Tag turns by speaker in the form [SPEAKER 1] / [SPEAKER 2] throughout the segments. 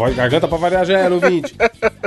[SPEAKER 1] voz, garganta pra variar já era, ouvinte.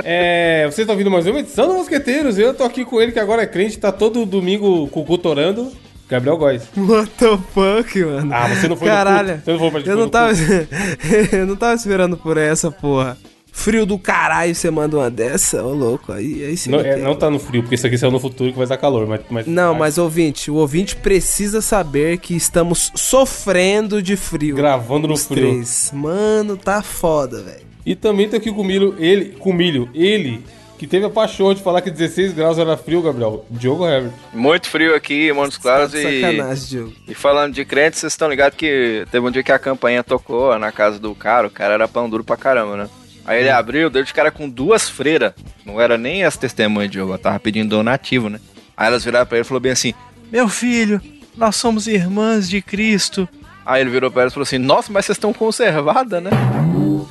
[SPEAKER 1] É, vocês estão ouvindo mais uma edição do Mosqueteiros. Eu tô aqui com ele, que agora é crente, tá todo domingo cucutorando. Gabriel Góes.
[SPEAKER 2] What the fuck, mano?
[SPEAKER 1] Ah, você não foi
[SPEAKER 2] Caralho.
[SPEAKER 1] Você não foi pra
[SPEAKER 2] Eu não tava. eu não tava esperando por essa, porra. Frio do caralho, você manda uma dessa, ô louco. Aí, aí você
[SPEAKER 1] Não, é, não tá no frio, porque isso aqui saiu no futuro que vai dar calor. Mas, mas,
[SPEAKER 2] Não, mas ouvinte, o ouvinte precisa saber que estamos sofrendo de frio.
[SPEAKER 1] Gravando no frio.
[SPEAKER 2] três. Mano, tá foda, velho.
[SPEAKER 1] E também tô aqui com o Milho, ele, com o Milho, ele, que teve a paixão de falar que 16 graus era frio, Gabriel. Diogo Herbert.
[SPEAKER 3] Muito frio aqui em Montes Claros
[SPEAKER 2] Tá
[SPEAKER 3] e,
[SPEAKER 2] Sacanagem, Diogo.
[SPEAKER 3] e falando de crente, vocês estão ligados que teve um dia que a campanha tocou na casa do cara, o cara era pão duro pra caramba, né? Aí ele abriu, deu de cara com duas freiras. Não era nem as testemunhas de Jeová, tava pedindo donativo, né? Aí elas viraram pra ele e falou bem assim: Meu filho, nós somos irmãs de Cristo. Aí ele virou pra elas e falou assim: Nossa, mas vocês estão conservadas, né?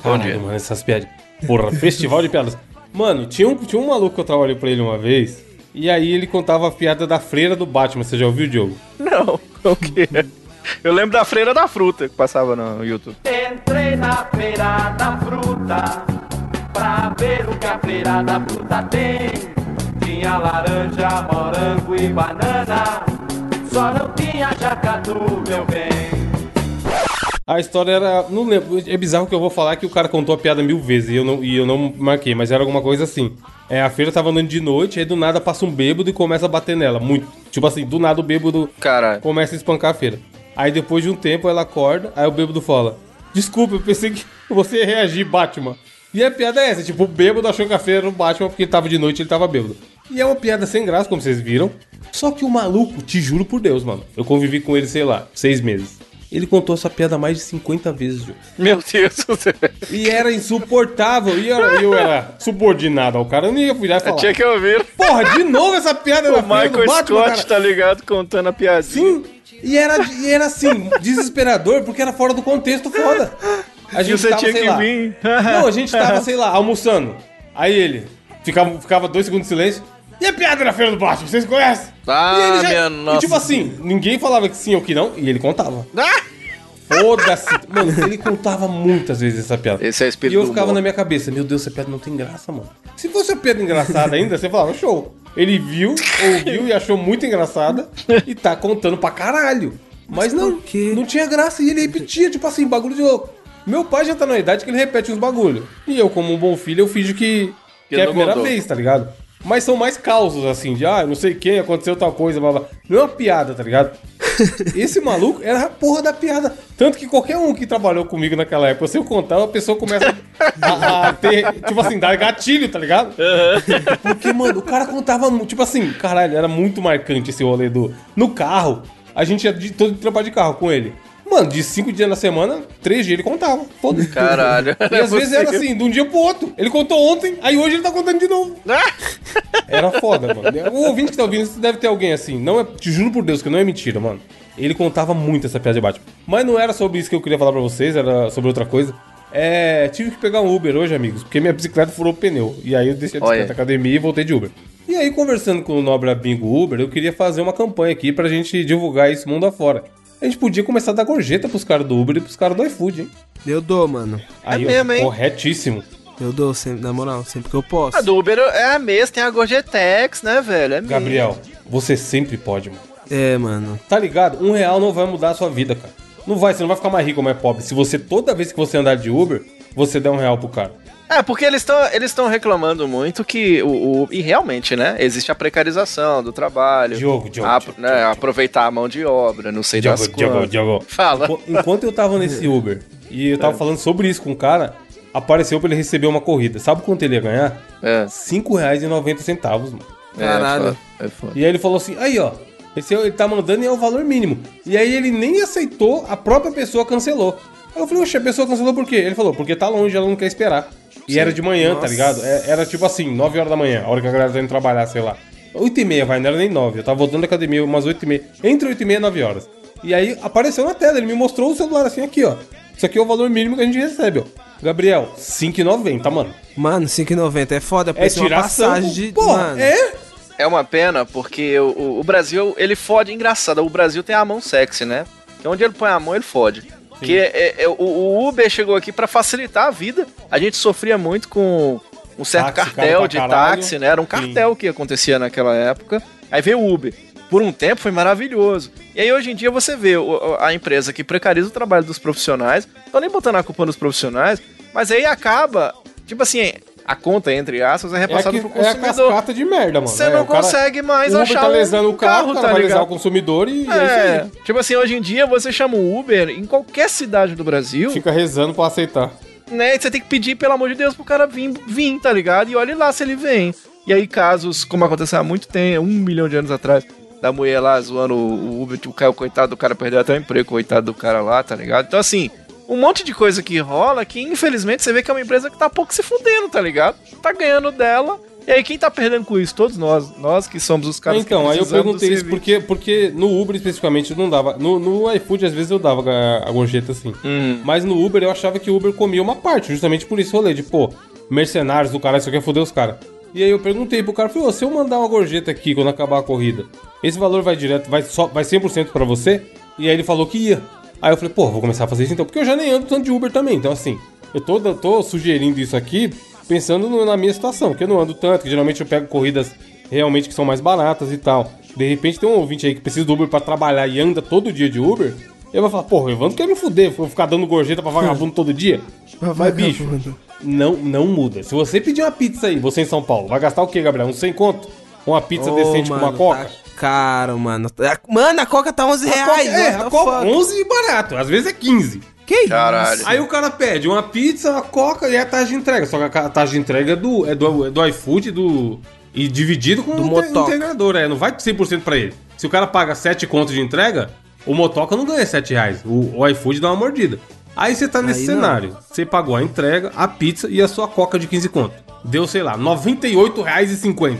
[SPEAKER 3] Bom dia.
[SPEAKER 1] mano, essas piadas. Porra, festival de piadas. Mano, tinha um, tinha um maluco que eu trabalhei pra ele uma vez. E aí ele contava a piada da freira do Batman. Você já ouviu, Diogo?
[SPEAKER 3] Não, o quê? Eu lembro da freira da fruta que passava no YouTube.
[SPEAKER 4] Entrei na feira da fruta pra ver o que a feira da fruta tem. Tinha laranja, morango e banana, só não tinha jacatu, meu bem.
[SPEAKER 1] A história era. Não lembro. É bizarro que eu vou falar que o cara contou a piada mil vezes e eu não, e eu não marquei, mas era alguma coisa assim. É, a feira tava andando de noite, aí do nada passa um bêbado e começa a bater nela. Muito. Tipo assim, do nada o bêbado
[SPEAKER 3] Caralho.
[SPEAKER 1] começa a espancar a feira. Aí depois de um tempo ela acorda, aí o bêbado fala: Desculpa, eu pensei que você ia reagir, Batman. E a piada é essa: tipo, o bêbado achou que a feira era o Batman porque tava de noite e ele tava bêbado. E é uma piada sem graça, como vocês viram. Só que o maluco, te juro por Deus, mano. Eu convivi com ele, sei lá, seis meses. Ele contou essa piada mais de 50 vezes, Diogo.
[SPEAKER 3] Meu Deus do céu.
[SPEAKER 1] E era insuportável. E eu, eu era subordinado ao cara. Eu não ia virar e falar.
[SPEAKER 3] Tinha que ouvir.
[SPEAKER 1] Porra, de novo essa piada
[SPEAKER 3] O Michael
[SPEAKER 1] Batman,
[SPEAKER 3] Scott
[SPEAKER 1] cara.
[SPEAKER 3] tá ligado contando a piadinha.
[SPEAKER 1] Sim. E era, e era assim, desesperador, porque era fora do contexto foda. A gente
[SPEAKER 3] você
[SPEAKER 1] tava,
[SPEAKER 3] tinha
[SPEAKER 1] sei
[SPEAKER 3] que
[SPEAKER 1] lá.
[SPEAKER 3] vir.
[SPEAKER 1] Não, a gente tava, sei lá, almoçando. Aí ele ficava, ficava dois segundos de silêncio. E a piada da feira do Batman, vocês conhecem?
[SPEAKER 3] Ah,
[SPEAKER 1] e ele
[SPEAKER 3] minha
[SPEAKER 1] E
[SPEAKER 3] nossa.
[SPEAKER 1] tipo assim, ninguém falava que sim ou que não, e ele contava.
[SPEAKER 3] Ah!
[SPEAKER 1] Foda-se. Mano, ele contava muitas vezes essa piada.
[SPEAKER 3] Esse é o
[SPEAKER 1] E
[SPEAKER 3] espírito
[SPEAKER 1] eu
[SPEAKER 3] do
[SPEAKER 1] ficava
[SPEAKER 3] humor.
[SPEAKER 1] na minha cabeça, meu Deus, essa piada não tem graça, mano. Se fosse uma piada engraçada ainda, você falava, show. Ele viu, ouviu e achou muito engraçada e tá contando pra caralho. Mas, não, não tinha graça e ele repetia, tipo assim, bagulho de louco. Meu pai já tá na idade que ele repete uns bagulho. E eu, como um bom filho, eu finjo que, que
[SPEAKER 3] Que
[SPEAKER 1] é a primeira
[SPEAKER 3] contou.
[SPEAKER 1] vez, tá ligado? Mas são mais causos, assim, de, ah, não sei quem, aconteceu tal coisa, blá blá. Não é uma piada, tá ligado? Esse maluco era a porra da piada. Tanto que qualquer um que trabalhou comigo naquela época, se eu contar, a pessoa começa a, a ter, tipo assim, dar gatilho, tá ligado? Porque, mano, o cara contava, tipo assim, caralho, era muito marcante esse rolê do. No carro, a gente ia de, todo de trabalhar de carro com ele. Mano, de cinco dias na semana, três dias ele contava. Foda-se.
[SPEAKER 3] Caralho.
[SPEAKER 1] E às vezes era assim, de um dia pro outro. Ele contou ontem, aí hoje ele tá contando de novo. Era foda, mano. O ouvinte que tá ouvindo, deve ter alguém assim. Não é, te juro por Deus que não é mentira, mano. Ele contava muito essa piada de Batman. Mas não era sobre isso que eu queria falar pra vocês, era sobre outra coisa. É, tive que pegar um Uber hoje, amigos, porque minha bicicleta furou o pneu. E aí eu deixei a bicicleta na academia e voltei de Uber. E aí, conversando com o Nobre Bingo Uber, eu queria fazer uma campanha aqui pra gente divulgar isso mundo afora. A gente podia começar a dar gorjeta pros caras do Uber e pros caras do iFood, hein?
[SPEAKER 2] Eu dou, mano.
[SPEAKER 1] Aí, ó,
[SPEAKER 3] mesmo, hein?
[SPEAKER 1] corretíssimo.
[SPEAKER 2] Eu dou, sempre, na moral, sempre que eu posso.
[SPEAKER 3] A do Uber é a mesma, tem a Gorgetex, né, velho? É mesmo.
[SPEAKER 1] Gabriel, você sempre pode, mano.
[SPEAKER 2] É, mano.
[SPEAKER 1] Tá ligado? Um real não vai mudar a sua vida, cara. Não vai, você não vai ficar mais rico ou mais pobre. Se você, toda vez que você andar de Uber, você der um real pro cara.
[SPEAKER 3] É, porque eles estão eles estão reclamando muito que o, o- E realmente, né? Existe a precarização do trabalho.
[SPEAKER 1] Diogo, Diogo,
[SPEAKER 3] a-
[SPEAKER 1] Diogo,
[SPEAKER 3] né,
[SPEAKER 1] Diogo.
[SPEAKER 3] aproveitar a mão de obra, não sei das
[SPEAKER 1] Diogo, Diogo,
[SPEAKER 3] quantas.
[SPEAKER 1] Diogo.
[SPEAKER 3] Fala.
[SPEAKER 1] Enqu- Enquanto eu tava nesse Uber e eu tava falando sobre isso com o cara, apareceu pra ele receber uma corrida. Sabe quanto ele ia ganhar?
[SPEAKER 3] É,
[SPEAKER 1] R$ 5,90, mano.
[SPEAKER 3] é,
[SPEAKER 2] Caralho.
[SPEAKER 3] foda, é foda.
[SPEAKER 1] E aí ele falou assim: aí ó, esse é- ele tá mandando e é o valor mínimo. E aí ele nem aceitou, a própria pessoa cancelou. Aí eu falei, oxe, a pessoa cancelou por quê? Ele falou, porque tá longe, ela não quer esperar. E era de manhã, tá ligado? É- Era tipo assim, 9 horas da manhã, a hora que a galera tá indo trabalhar, sei lá. 8 e meia, vai, não era nem 9. Eu tava voltando da academia umas 8 e meia. Entre 8 e meia e 9 horas. E aí apareceu na tela, ele me mostrou o celular assim, aqui, ó. Isso aqui é o valor mínimo que a gente recebe, ó. Gabriel, 5,90, mano.
[SPEAKER 2] Mano, 5,90 é foda,
[SPEAKER 1] É
[SPEAKER 2] parece uma
[SPEAKER 1] tiração.
[SPEAKER 2] passagem de.
[SPEAKER 1] Porra,
[SPEAKER 2] mano,
[SPEAKER 1] é?
[SPEAKER 3] É uma pena porque o, o- o Brasil, ele fode engraçado. O Brasil tem a mão sexy, né? Que onde ele põe a mão, ele fode. Que é, é, o, o Uber chegou aqui pra facilitar a vida. A gente sofria muito com um certo
[SPEAKER 1] Táxi,
[SPEAKER 3] cartel de
[SPEAKER 1] caralho.
[SPEAKER 3] táxi, né? Era um cartel que acontecia naquela época. Aí veio o Uber. Por um tempo foi maravilhoso. E aí hoje em dia você vê a empresa que precariza o trabalho dos profissionais. Tô nem botando a culpa nos profissionais, mas aí acaba, tipo assim, a conta, entre aspas, é
[SPEAKER 1] É,
[SPEAKER 3] repassada
[SPEAKER 1] que,
[SPEAKER 3] pro
[SPEAKER 1] é a
[SPEAKER 3] consumidor.
[SPEAKER 1] cascata de merda, mano.
[SPEAKER 3] Você
[SPEAKER 1] É,
[SPEAKER 3] não
[SPEAKER 1] o cara-
[SPEAKER 3] consegue mais
[SPEAKER 1] o Uber
[SPEAKER 3] achar
[SPEAKER 1] tá lesando o carro, o cara vai lesar o consumidor e é, isso
[SPEAKER 3] É,
[SPEAKER 1] aí.
[SPEAKER 3] tipo assim, hoje em dia você chama um Uber em qualquer cidade do Brasil,
[SPEAKER 1] Fica rezando pra aceitar.
[SPEAKER 3] né? Você tem que pedir, pelo amor de Deus, pro cara vir, vir tá ligado? E olhe lá se ele vem. E aí, casos, como aconteceu há muito tempo, um milhão de anos atrás, da mulher lá zoando o Uber, tipo, caiu, coitado do cara, perdeu até o emprego, coitado do cara lá, tá ligado? Então, assim, um monte de coisa que rola que, infelizmente, você vê que é uma empresa que tá pouco se fudendo, tá ligado? Tá ganhando dela. E aí, quem tá perdendo com isso? Todos nós. Nós que somos os caras
[SPEAKER 1] então,
[SPEAKER 3] que
[SPEAKER 1] aí eu perguntei isso porque, porque no Uber especificamente eu não dava. No, no iFood, às vezes, eu dava a, a gorjeta assim.
[SPEAKER 3] Hum.
[SPEAKER 1] Mas no Uber eu achava que o Uber comia uma parte, justamente por isso rolê de, pô, mercenários do cara, isso quer foder os caras. E aí eu perguntei pro cara, falei, se eu mandar uma gorjeta aqui quando acabar a corrida, esse valor vai direto, vai, só, vai 100% pra você? E aí ele falou que ia. Aí eu falei, pô, vou começar a fazer isso então, porque eu já nem ando tanto de Uber também. Então, assim, eu tô, eu tô sugerindo isso aqui pensando no- na minha situação, porque eu não ando tanto, que geralmente eu pego corridas realmente que são mais baratas e tal. De repente tem um ouvinte aí que precisa do Uber pra trabalhar e anda todo dia de Uber. Ele vai falar, porra, o Evandro quer me fuder, vou ficar dando gorjeta pra vagabundo todo dia. Mas, bicho, não, não muda. Se você pedir uma pizza aí, você em São Paulo, vai gastar o quê, Gabriel? Uns 100 conto? Uma pizza
[SPEAKER 2] Ô,
[SPEAKER 1] decente com uma
[SPEAKER 2] mano,
[SPEAKER 1] coca?
[SPEAKER 2] Tá caro, mano. A- Mano, a coca tá 11
[SPEAKER 1] A
[SPEAKER 2] reais.
[SPEAKER 1] é, a coca,
[SPEAKER 2] fuck?
[SPEAKER 1] 11 barato, às vezes é 15.
[SPEAKER 2] Que isso?
[SPEAKER 3] Caralho.
[SPEAKER 1] Aí o cara pede uma pizza, uma coca e a taxa de entrega. Só que a taxa de entrega é do, é do, é do iFood do, e dividido com
[SPEAKER 2] Do
[SPEAKER 1] o
[SPEAKER 2] motoca.
[SPEAKER 1] integrador. É, não vai 100% pra ele. Se o cara paga 7 contos de entrega, o motoca não ganha 7 reais. O, o iFood dá uma mordida. Aí você tá nesse
[SPEAKER 2] Aí não.
[SPEAKER 1] cenário. Você pagou a entrega, a pizza e a sua coca de 15 conto. Deu, sei lá, R$ 98,50.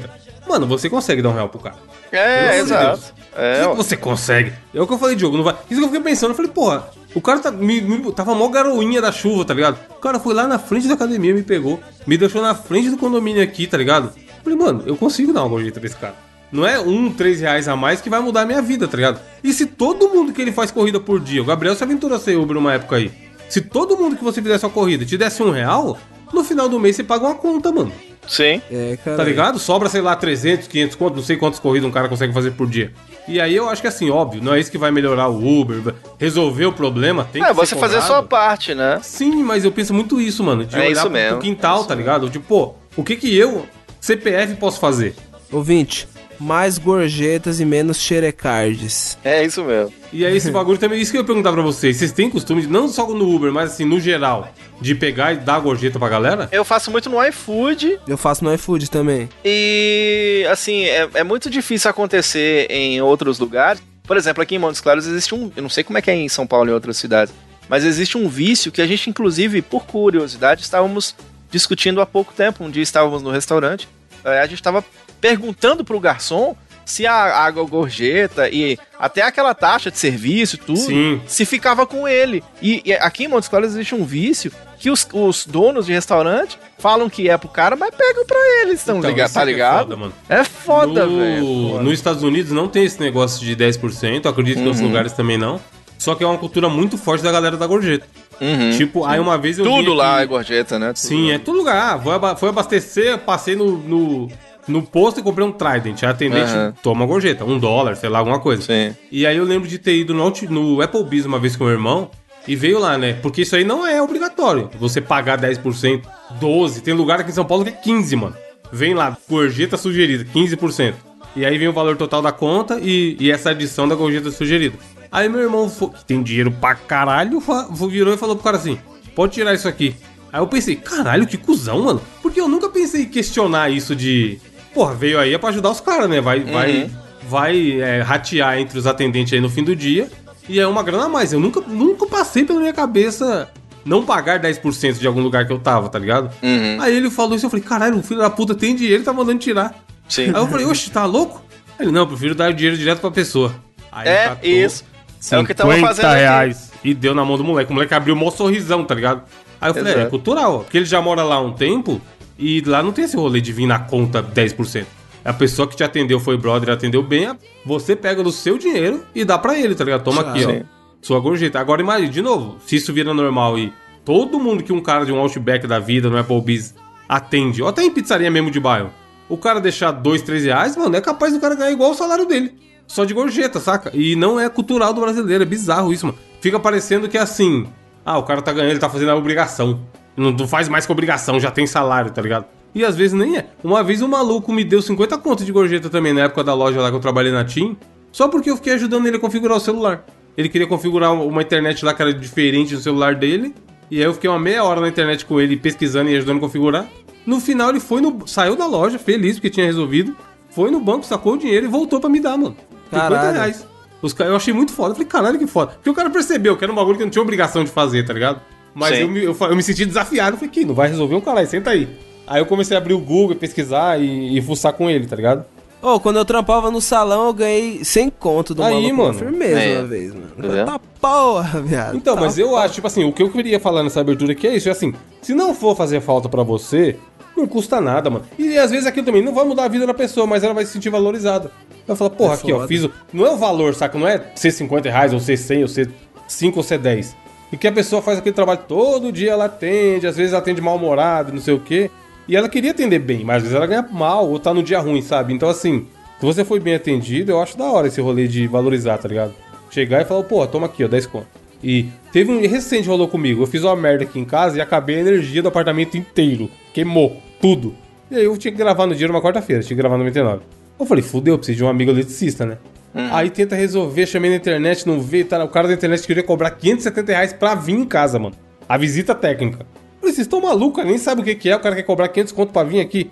[SPEAKER 1] Mano, você consegue dar um real pro cara.
[SPEAKER 3] É, exato. É, ó.
[SPEAKER 1] que você consegue. É o que eu falei, Diogo, não vai. Isso que eu fiquei pensando, eu falei, porra, o cara tá, me, me- tava mó garoinha da chuva, tá ligado? O cara foi lá na frente da academia, me pegou, me deixou na frente do condomínio aqui, tá ligado? Eu falei, mano, eu consigo dar uma gorjeta pra esse cara. Não é um, três reais a mais que vai mudar a minha vida, tá ligado? E se todo mundo que ele faz corrida por dia, o Gabriel se aventurou a ser Uber uma época aí. Se todo mundo que você fizesse uma corrida te desse um real, no final do mês você paga uma conta, mano.
[SPEAKER 3] Sim.
[SPEAKER 2] É, cara.
[SPEAKER 1] Tá ligado? Sobra, sei lá, 300, 500 conto, não sei quantas corridas um cara consegue fazer por dia. E aí eu acho que assim, óbvio, não é isso que vai melhorar o Uber, resolver o problema, tem
[SPEAKER 3] É,
[SPEAKER 1] que
[SPEAKER 3] você
[SPEAKER 1] ser
[SPEAKER 3] fazer a sua parte, né?
[SPEAKER 1] Sim, mas eu penso muito isso, mano, de
[SPEAKER 3] É
[SPEAKER 1] olhar pro,
[SPEAKER 3] mesmo.
[SPEAKER 1] pro quintal, tá ligado? Tipo, pô, o que que eu, CPF, posso fazer?
[SPEAKER 2] Ouvinte, mais gorjetas e menos xerecards.
[SPEAKER 3] É isso mesmo.
[SPEAKER 1] E aí esse bagulho também, isso que eu ia perguntar pra vocês, vocês têm costume, de, não só no Uber, mas assim, no geral, de pegar e dar gorjeta pra galera?
[SPEAKER 3] Eu faço muito no iFood
[SPEAKER 2] Eu faço no iFood também.
[SPEAKER 3] e, assim, é, é muito difícil acontecer em outros lugares. Por exemplo, aqui em Montes Claros existe um. Eu não sei como é que é em São Paulo e em outras cidades, mas existe um vício que a gente, inclusive, por curiosidade, estávamos discutindo há pouco tempo. Um dia estávamos no restaurante, eh, a gente estava perguntando pro garçom se a água gorjeta e até aquela taxa de serviço tudo,
[SPEAKER 1] Sim.
[SPEAKER 3] se ficava com ele. E, e aqui em Montes Claros existe um vício que os, os donos de restaurante falam que é pro cara, mas pegam pra eles, tão
[SPEAKER 1] Então,
[SPEAKER 3] tá
[SPEAKER 1] é
[SPEAKER 3] ligado?
[SPEAKER 1] foda, mano.
[SPEAKER 3] É foda,
[SPEAKER 1] no,
[SPEAKER 3] velho. Foda.
[SPEAKER 1] Nos Estados Unidos não tem esse negócio de 10%, eu acredito que em
[SPEAKER 3] Uhum.
[SPEAKER 1] outros lugares também não. Só que é uma cultura muito forte da galera da gorjeta.
[SPEAKER 3] Uhum.
[SPEAKER 1] Tipo, aí uma vez eu vi
[SPEAKER 3] Tudo lá é gorjeta, né? Tudo
[SPEAKER 1] Sim,
[SPEAKER 3] lá.
[SPEAKER 1] é todo lugar. Ah, aba- foi abastecer, passei no, no, no posto e comprei um Trident. A atendente
[SPEAKER 3] Aham.
[SPEAKER 1] toma gorjeta, um dólar, sei lá, alguma coisa.
[SPEAKER 3] Sim.
[SPEAKER 1] E aí eu lembro de ter ido no, no Applebee's uma vez com o meu irmão e veio lá, né? Porque isso aí não é obrigatório. Você pagar 10%, 12%. Tem lugar aqui em São Paulo que é 15%, mano. Vem lá, gorjeta sugerida, 15%. E aí vem o valor total da conta e, e essa adição da gorjeta sugerida. Aí meu irmão, que tem dinheiro pra caralho, virou e falou pro cara assim: pode tirar isso aqui. Aí eu pensei, caralho, que cuzão, mano. Porque eu nunca pensei em questionar isso de. Porra, veio aí é pra ajudar os caras, né? Vai, vai, vai é, ratear entre os atendentes aí no fim do dia. E é uma grana a mais. Eu nunca, nunca passei pela minha cabeça não pagar 10% de algum lugar que eu tava, tá ligado?
[SPEAKER 3] Uhum.
[SPEAKER 1] Aí ele falou isso, eu falei, caralho, o filho da puta tem dinheiro e tá mandando tirar.
[SPEAKER 3] Sim.
[SPEAKER 1] Aí eu falei, oxe, tá louco? Ele, não, eu prefiro dar o dinheiro direto pra pessoa. Aí
[SPEAKER 3] É,
[SPEAKER 1] catou
[SPEAKER 3] isso. É o que tava
[SPEAKER 1] 50
[SPEAKER 3] fazendo aqui.
[SPEAKER 1] reais. E deu na mão do moleque. O moleque abriu o maior sorrisão, tá ligado? Aí eu falei, é,
[SPEAKER 3] Exato.
[SPEAKER 1] é cultural, ó. Porque ele já mora lá há um tempo e lá não tem esse rolê de vir na conta 10%. A pessoa que te atendeu foi brother, atendeu bem, você pega do seu dinheiro e dá pra ele, tá ligado? Toma aqui,
[SPEAKER 2] Sim.
[SPEAKER 1] ó. sua gorjeta. Agora imagine, de novo, se isso vira normal e todo mundo que um cara de um Outback da vida, no Applebee's, atende, ou até em pizzaria mesmo de bairro, o cara deixar dois, três reais, mano, é capaz do cara ganhar igual o salário dele. Só de gorjeta, saca? E não é cultural do brasileiro, é bizarro isso, mano. Fica parecendo que é assim, ah, o cara tá ganhando, ele tá fazendo a obrigação. Não, não faz mais que obrigação, já tem salário, tá ligado? E às vezes nem é. Uma vez um maluco me deu 50 contas de gorjeta também na época da loja lá que eu trabalhei na TIM, só porque eu fiquei ajudando ele a configurar o celular. Ele queria configurar uma internet lá que era diferente no celular dele, e aí eu fiquei uma meia hora na internet com ele pesquisando e ajudando a configurar. No final ele foi no. saiu da loja, feliz porque tinha resolvido. Foi no banco, sacou o dinheiro e voltou pra me dar, mano. 50
[SPEAKER 2] Caralho.
[SPEAKER 1] reais. Os, eu achei muito foda. Eu falei, caralho, que foda. Porque o cara percebeu que era um bagulho que eu não tinha obrigação de fazer, tá ligado? Mas eu me, eu, eu me senti desafiado. Falei, que não vai resolver um caralho, senta aí. Aí eu comecei a abrir o Google, pesquisar e, e fuçar com ele, tá ligado?
[SPEAKER 2] Ô, quando eu trampava no salão, eu ganhei 100 conto do
[SPEAKER 1] Aí,
[SPEAKER 2] maluco.
[SPEAKER 1] mano.
[SPEAKER 2] Firmeza
[SPEAKER 3] É.
[SPEAKER 2] uma vez, mano.
[SPEAKER 3] Tá?
[SPEAKER 2] Tá porra, viado.
[SPEAKER 1] Então,
[SPEAKER 2] Tá
[SPEAKER 1] mas eu acho, tipo assim, o que eu queria falar nessa abertura aqui é isso, é assim, se não for fazer falta pra você, não custa nada, mano. E às vezes aquilo também não vai mudar a vida da pessoa, mas ela vai se sentir valorizada. Vai falar, porra,
[SPEAKER 2] É
[SPEAKER 1] aqui, ó,
[SPEAKER 2] foda.
[SPEAKER 1] fiz o... Não é o valor, saca? Não é ser 50 reais, ou ser 100, ou ser 5, ou ser 10. E que a pessoa faz aquele trabalho todo dia, ela atende, às vezes atende mal-humorado, não sei o quê. E ela queria atender bem, mas às vezes ela ganha mal, ou tá no dia ruim, sabe? Então, assim, se você foi bem atendido, eu acho da hora esse rolê de valorizar, tá ligado? Chegar e falar, pô, toma aqui, ó, 10 conto. E teve um recente rolou comigo. Eu fiz uma merda aqui em casa e acabei a energia do apartamento inteiro. Queimou tudo. E aí eu tinha que gravar no dia numa quarta-feira, tinha que gravar no 99. Eu falei, fudeu, preciso de um amigo eletricista, né? Aí tenta resolver, chamei na internet, não veio, tá? O cara da internet queria cobrar 570 reais pra vir em casa, mano. A visita técnica. Falei, vocês estão malucos, nem sabe o que que é, o cara quer cobrar 500 conto pra vir aqui.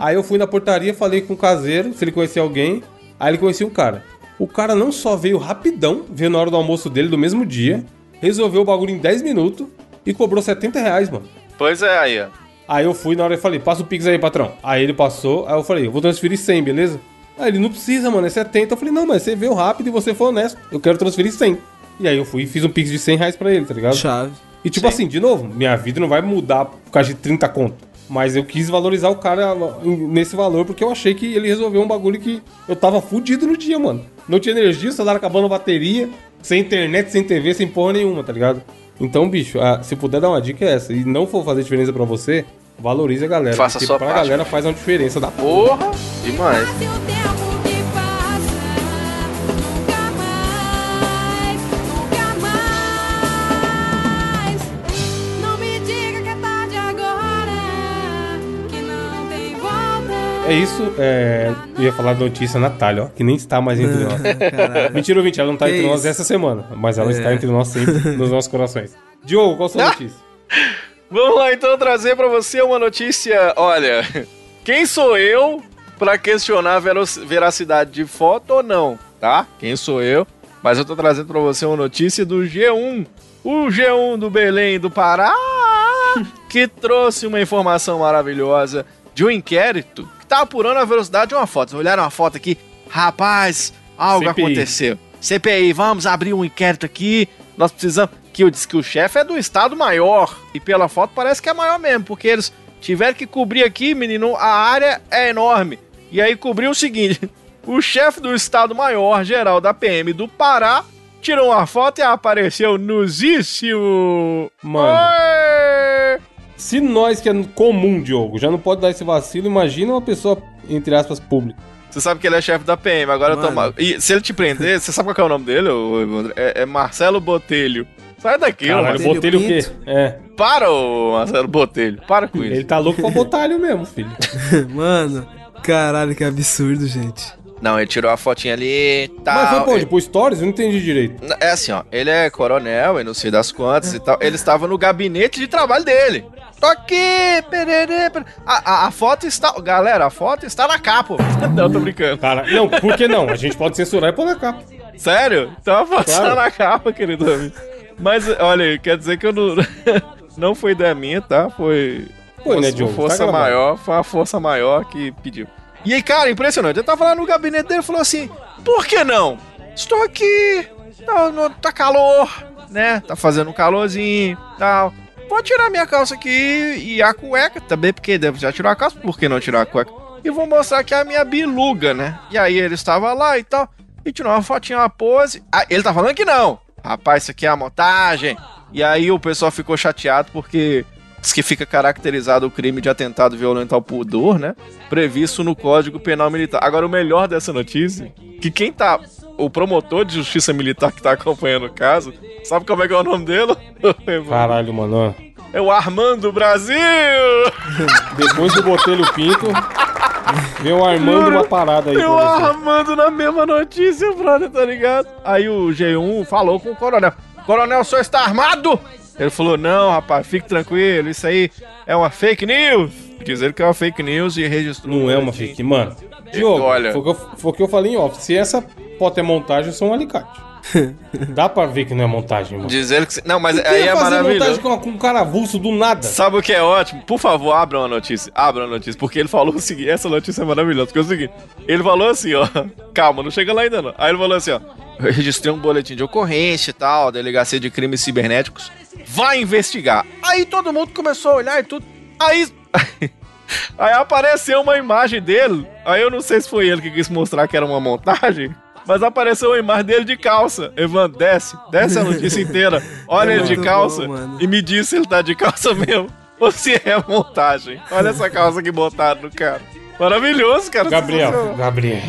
[SPEAKER 1] Aí eu fui na portaria, falei com o caseiro, se ele conhecia alguém. Aí ele conhecia um cara. O cara não só veio rapidão, veio na hora do almoço dele, do mesmo dia, resolveu o bagulho em 10 minutos e cobrou 70 reais, mano.
[SPEAKER 3] Pois é, aí, ó.
[SPEAKER 1] Aí eu fui na hora e falei, passa o Pix aí, patrão. Aí ele passou, aí eu falei, eu vou transferir 100, beleza? Aí ele, não precisa, mano, é 70. Eu falei, não, mas você veio rápido e você foi honesto. Eu quero transferir 100. E aí eu fui e fiz um Pix de 100 reais pra ele, tá ligado?
[SPEAKER 2] Chave.
[SPEAKER 1] E tipo assim, de novo, minha vida não vai mudar por causa de 30 conto. Mas eu quis valorizar o cara nesse valor porque eu achei que ele resolveu um bagulho que eu tava fudido no dia, mano. Não tinha energia, o celular acabando a bateria, sem internet, sem TV, sem porra nenhuma, tá ligado? Então, bicho, ah, se puder dar uma dica é essa. E não for fazer diferença pra você, valorize a galera.
[SPEAKER 3] Faça a
[SPEAKER 1] porque
[SPEAKER 3] sua
[SPEAKER 1] pra
[SPEAKER 3] parte.
[SPEAKER 1] galera faz uma diferença da porra.
[SPEAKER 3] Porra, demais.
[SPEAKER 5] É
[SPEAKER 1] isso, é, eu ia falar da notícia Natália, ó, que nem está mais entre nós.
[SPEAKER 2] Caralho.
[SPEAKER 1] Mentira, ouvinte, ela não tá
[SPEAKER 2] Que
[SPEAKER 1] entre nós essa semana, mas ela
[SPEAKER 2] É.
[SPEAKER 1] está entre nós sempre, nos nossos corações. Diogo, qual a sua
[SPEAKER 3] Ah!
[SPEAKER 1] notícia?
[SPEAKER 3] Vamos lá então trazer pra você uma notícia. Olha, quem sou eu pra questionar a veracidade de foto ou não, tá? Quem sou eu? Mas eu tô trazendo pra você uma notícia do G1. O G1 do Belém do Pará, que trouxe uma informação maravilhosa de um inquérito tá apurando a velocidade de uma foto. Vocês olharam uma foto aqui? Rapaz, algo
[SPEAKER 1] CPI.
[SPEAKER 3] aconteceu. CPI, vamos abrir um inquérito aqui. Nós precisamos. Que eu disse que o chefe é do Estado Maior. E pela foto parece que é maior mesmo, porque eles tiveram que cobrir aqui, menino. A área é enorme. E aí cobriu o seguinte: o chefe do Estado Maior geral da PM do Pará tirou uma foto e apareceu nuzíssimo.
[SPEAKER 1] Mano.
[SPEAKER 3] Oi!
[SPEAKER 1] Se nós que é comum, Diogo, já não pode dar esse vacilo, imagina uma pessoa, entre aspas, pública.
[SPEAKER 3] Você sabe que ele é chefe da PM, agora
[SPEAKER 2] Mano.
[SPEAKER 3] toma. E se ele te prender, você sabe qual que é o nome dele? É, é Marcelo Botelho. Sai daqui,
[SPEAKER 1] Caralho,
[SPEAKER 3] Marcelo.
[SPEAKER 1] botelho o quê? É.
[SPEAKER 3] Para, ô Marcelo Botelho. Para com
[SPEAKER 1] Ele
[SPEAKER 3] isso.
[SPEAKER 1] tá louco pra botalho mesmo, filho.
[SPEAKER 2] Mano, caralho, que absurdo, gente.
[SPEAKER 3] Não, ele tirou a fotinha ali e tal.
[SPEAKER 1] Mas foi pra onde?
[SPEAKER 3] Ele-
[SPEAKER 1] Pro Stories? Eu não entendi direito.
[SPEAKER 3] É assim, ó. Ele é coronel e não sei das quantas e tal. Ele estava no gabinete de trabalho dele. Tô aqui, pererê, pererê. A, a, a foto está. Galera, a foto está na capa. não, tô brincando.
[SPEAKER 1] Cara, não, por que não? A gente pode censurar e pôr na capa.
[SPEAKER 3] Sério? Então a foto
[SPEAKER 1] Claro.
[SPEAKER 3] está na capa, querido amigo. Mas, olha aí, quer dizer que eu não. não foi da minha, tá? Foi.
[SPEAKER 1] Foi, né,
[SPEAKER 3] força-
[SPEAKER 1] Diogo? Tá
[SPEAKER 3] Força
[SPEAKER 1] gravado.
[SPEAKER 3] maior, foi a força maior que pediu. E aí, cara, impressionante. Eu tava lá no gabinete dele e falou assim: por que não? Estou aqui, tá, no- tá calor, né? Tá fazendo um calorzinho tal. Vou tirar minha calça aqui e a cueca também, porque já tirar a calça, por que não tirar a cueca? E vou mostrar aqui a minha biluga, né? E aí ele estava lá e tal, e tirou uma fotinha, uma pose. Ah, ele tá falando que não. rapaz, isso aqui é a montagem. E aí o pessoal ficou chateado porque diz que fica caracterizado o crime de atentado violento ao pudor, né? Previsto no Código Penal Militar. Agora, o melhor dessa notícia, que quem tá. O promotor de justiça militar que tá acompanhando o caso, sabe como é que é o nome dele?
[SPEAKER 1] Caralho, mano.
[SPEAKER 3] É o Armando Brasil!
[SPEAKER 1] Depois do Botelho Pinto, vem o Armando uma parada aí
[SPEAKER 3] o
[SPEAKER 1] você.
[SPEAKER 3] Armando na mesma notícia, brother, tá ligado? Aí o G1 falou com o coronel: Coronel, o senhor está armado? Ele falou: Não, rapaz, fique tranquilo, isso aí é uma fake news. Diz ele que é uma fake news e registrou.
[SPEAKER 1] Não é uma fake, mano. Diogo,
[SPEAKER 3] Olha.
[SPEAKER 1] foi o que eu- foi o que eu falei em off. Se essa foto é montagem, eu sou um alicate. Dá pra ver que não é montagem, mano.
[SPEAKER 3] Diz ele que. Não, mas aí
[SPEAKER 1] ia
[SPEAKER 3] é
[SPEAKER 1] fazer montagem
[SPEAKER 3] maravilhoso.
[SPEAKER 1] com, com um cara avulso do nada?
[SPEAKER 3] Sabe o que é ótimo? Por favor, abra uma notícia. Abra uma notícia. Porque ele falou o seguinte: essa notícia é maravilhosa. Porque é o seguinte: ele falou assim, ó. Calma, não chega lá ainda não. Aí ele falou assim, ó. Eu registrei um boletim de ocorrência e tal, delegacia de crimes cibernéticos. Vai investigar. Aí todo mundo começou a olhar e tudo. Aí. Aí apareceu uma imagem dele. Aí eu não sei se foi ele que quis mostrar que era uma montagem. Mas apareceu uma imagem dele de calça. Evan, desce. Desce a notícia inteira. Olha
[SPEAKER 2] É
[SPEAKER 3] ele de calça
[SPEAKER 2] bom, mano.
[SPEAKER 3] e me diz se ele tá de calça mesmo. Ou se é montagem. Olha essa calça que botaram no cara. Maravilhoso, cara.
[SPEAKER 1] Gabriel. Gabriel.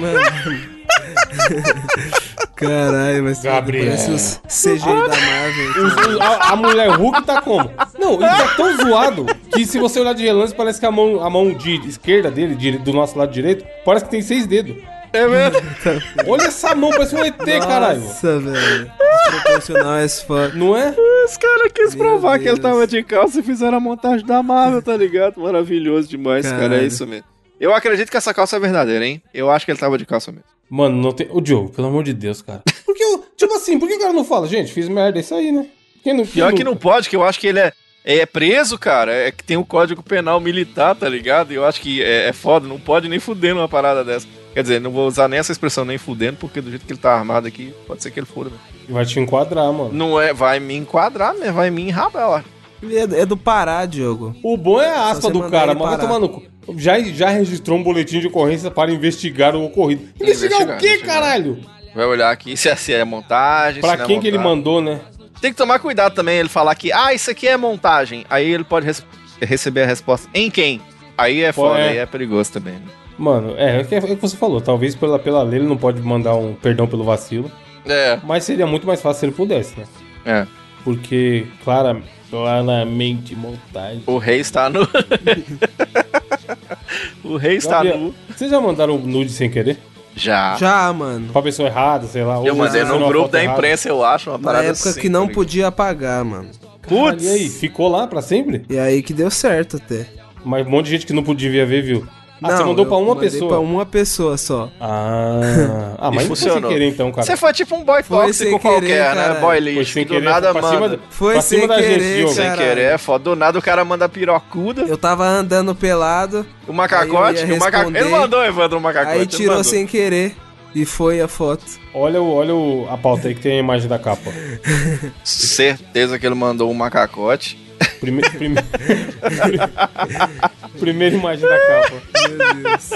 [SPEAKER 2] Caralho, mas
[SPEAKER 1] Gabriel.
[SPEAKER 2] parece os CGI da Marvel.
[SPEAKER 1] Os- a, a mulher Hulk tá como? Não, ele tá tão zoado que se você olhar de relance, parece que a mão, a mão de esquerda dele, de- do nosso lado direito, parece que tem seis dedos.
[SPEAKER 3] É mesmo?
[SPEAKER 1] Olha essa mão, parece um ET, caralho.
[SPEAKER 2] Nossa, velho. Desproporcional as fuck.
[SPEAKER 1] Não é?
[SPEAKER 3] Os caras quis
[SPEAKER 2] Meu
[SPEAKER 3] provar que ele
[SPEAKER 2] Deus.
[SPEAKER 3] tava de calça e fizeram a montagem da Marvel, tá ligado? Maravilhoso demais, cara. É
[SPEAKER 2] Caralho.
[SPEAKER 3] isso mesmo. Eu acredito que essa calça é verdadeira, hein? Eu acho que ele tava de calça mesmo.
[SPEAKER 1] Mano, não tem. Ô, Diogo, pelo amor de Deus, cara. Por que, eu- tipo assim, por que o cara não fala? Gente, fiz merda, é isso aí, né? Quem não, quem
[SPEAKER 3] Pior que não pode, que eu acho que ele é, é preso, cara. É que tem o código penal militar, tá ligado? E eu acho que é, é foda, não pode nem fuder numa parada dessa. Quer dizer, não vou usar nem essa expressão nem fudendo, porque do jeito que ele tá armado aqui, pode ser que ele fuda. mesmo.
[SPEAKER 1] Vai te enquadrar, mano.
[SPEAKER 3] Não é, vai me enquadrar, né? Vai me enrabar, ó.
[SPEAKER 2] É, é do Pará, Diogo.
[SPEAKER 1] O bom é a aspa do cara, mas vai tomar no cu. Já, já registrou um boletim de ocorrência para investigar o ocorrido. Investigar,
[SPEAKER 3] Investigar,
[SPEAKER 1] o quê, caralho?
[SPEAKER 3] Vai olhar aqui se é, se é montagem,
[SPEAKER 1] Pra
[SPEAKER 3] é
[SPEAKER 1] quem que ele mandou, né?
[SPEAKER 3] Tem que tomar cuidado também, ele falar que, ah, isso aqui é montagem. Aí ele pode receber a resposta em quem? Aí é foda,
[SPEAKER 1] é.
[SPEAKER 3] aí é perigoso também. né?
[SPEAKER 1] Mano, é, é é o que você falou. Talvez pela, pela lei ele não pode mandar um perdão pelo vacilo.
[SPEAKER 3] É,
[SPEAKER 1] Mas seria muito mais fácil se ele pudesse, né?
[SPEAKER 3] é.
[SPEAKER 1] Porque, clara, claramente, montagem.
[SPEAKER 3] O rei está nu. o rei está
[SPEAKER 1] Gabriel,
[SPEAKER 3] nu.
[SPEAKER 1] Vocês já mandaram um nude sem querer?
[SPEAKER 3] Já.
[SPEAKER 2] Já, mano.
[SPEAKER 1] Pra pessoa errada, sei lá.
[SPEAKER 3] Eu mandei no grupo da
[SPEAKER 1] errada.
[SPEAKER 3] imprensa, eu acho, uma
[SPEAKER 2] Na
[SPEAKER 3] parada
[SPEAKER 2] época
[SPEAKER 3] assim,
[SPEAKER 2] que não
[SPEAKER 3] tá
[SPEAKER 2] podia apagar, mano.
[SPEAKER 3] Putz.
[SPEAKER 1] E aí, ficou lá pra sempre?
[SPEAKER 2] E aí que deu certo até.
[SPEAKER 1] Mas um monte de gente que não podia ver, viu? Ah, você
[SPEAKER 2] Não,
[SPEAKER 1] mandou
[SPEAKER 2] eu
[SPEAKER 1] pra uma
[SPEAKER 2] mandei
[SPEAKER 1] pessoa?
[SPEAKER 2] pra uma pessoa só.
[SPEAKER 1] Ah, ah
[SPEAKER 3] E
[SPEAKER 1] mas foi sem
[SPEAKER 3] funcionou.
[SPEAKER 1] querer então, cara.
[SPEAKER 3] Você foi tipo um boy
[SPEAKER 2] Foi
[SPEAKER 3] tóxico
[SPEAKER 2] sem
[SPEAKER 3] qualquer,
[SPEAKER 2] querer,
[SPEAKER 3] né?
[SPEAKER 2] caralho.
[SPEAKER 3] Boy
[SPEAKER 1] Foi
[SPEAKER 3] lixo,
[SPEAKER 1] sem
[SPEAKER 3] que do
[SPEAKER 1] querer,
[SPEAKER 3] nada
[SPEAKER 1] foi pra cima,
[SPEAKER 3] manda.
[SPEAKER 1] da-
[SPEAKER 2] Foi
[SPEAKER 1] cima
[SPEAKER 2] sem
[SPEAKER 1] da
[SPEAKER 2] querer,
[SPEAKER 1] gente,
[SPEAKER 2] cara.
[SPEAKER 3] Sem querer, é foda. Do nada o cara manda pirocuda,
[SPEAKER 2] Eu tava andando pelado,
[SPEAKER 3] o macacote, o macacote. Ele mandou, Evandro, o macacote.
[SPEAKER 2] aí
[SPEAKER 3] ele
[SPEAKER 2] tirou
[SPEAKER 3] mandou.
[SPEAKER 2] sem querer e foi a foto.
[SPEAKER 1] Olha, o, olha o, a pauta aí que tem a imagem da capa.
[SPEAKER 3] Certeza que ele mandou um macacote.
[SPEAKER 1] Prime, prime... Primeira imagem da capa.
[SPEAKER 2] Meu Deus.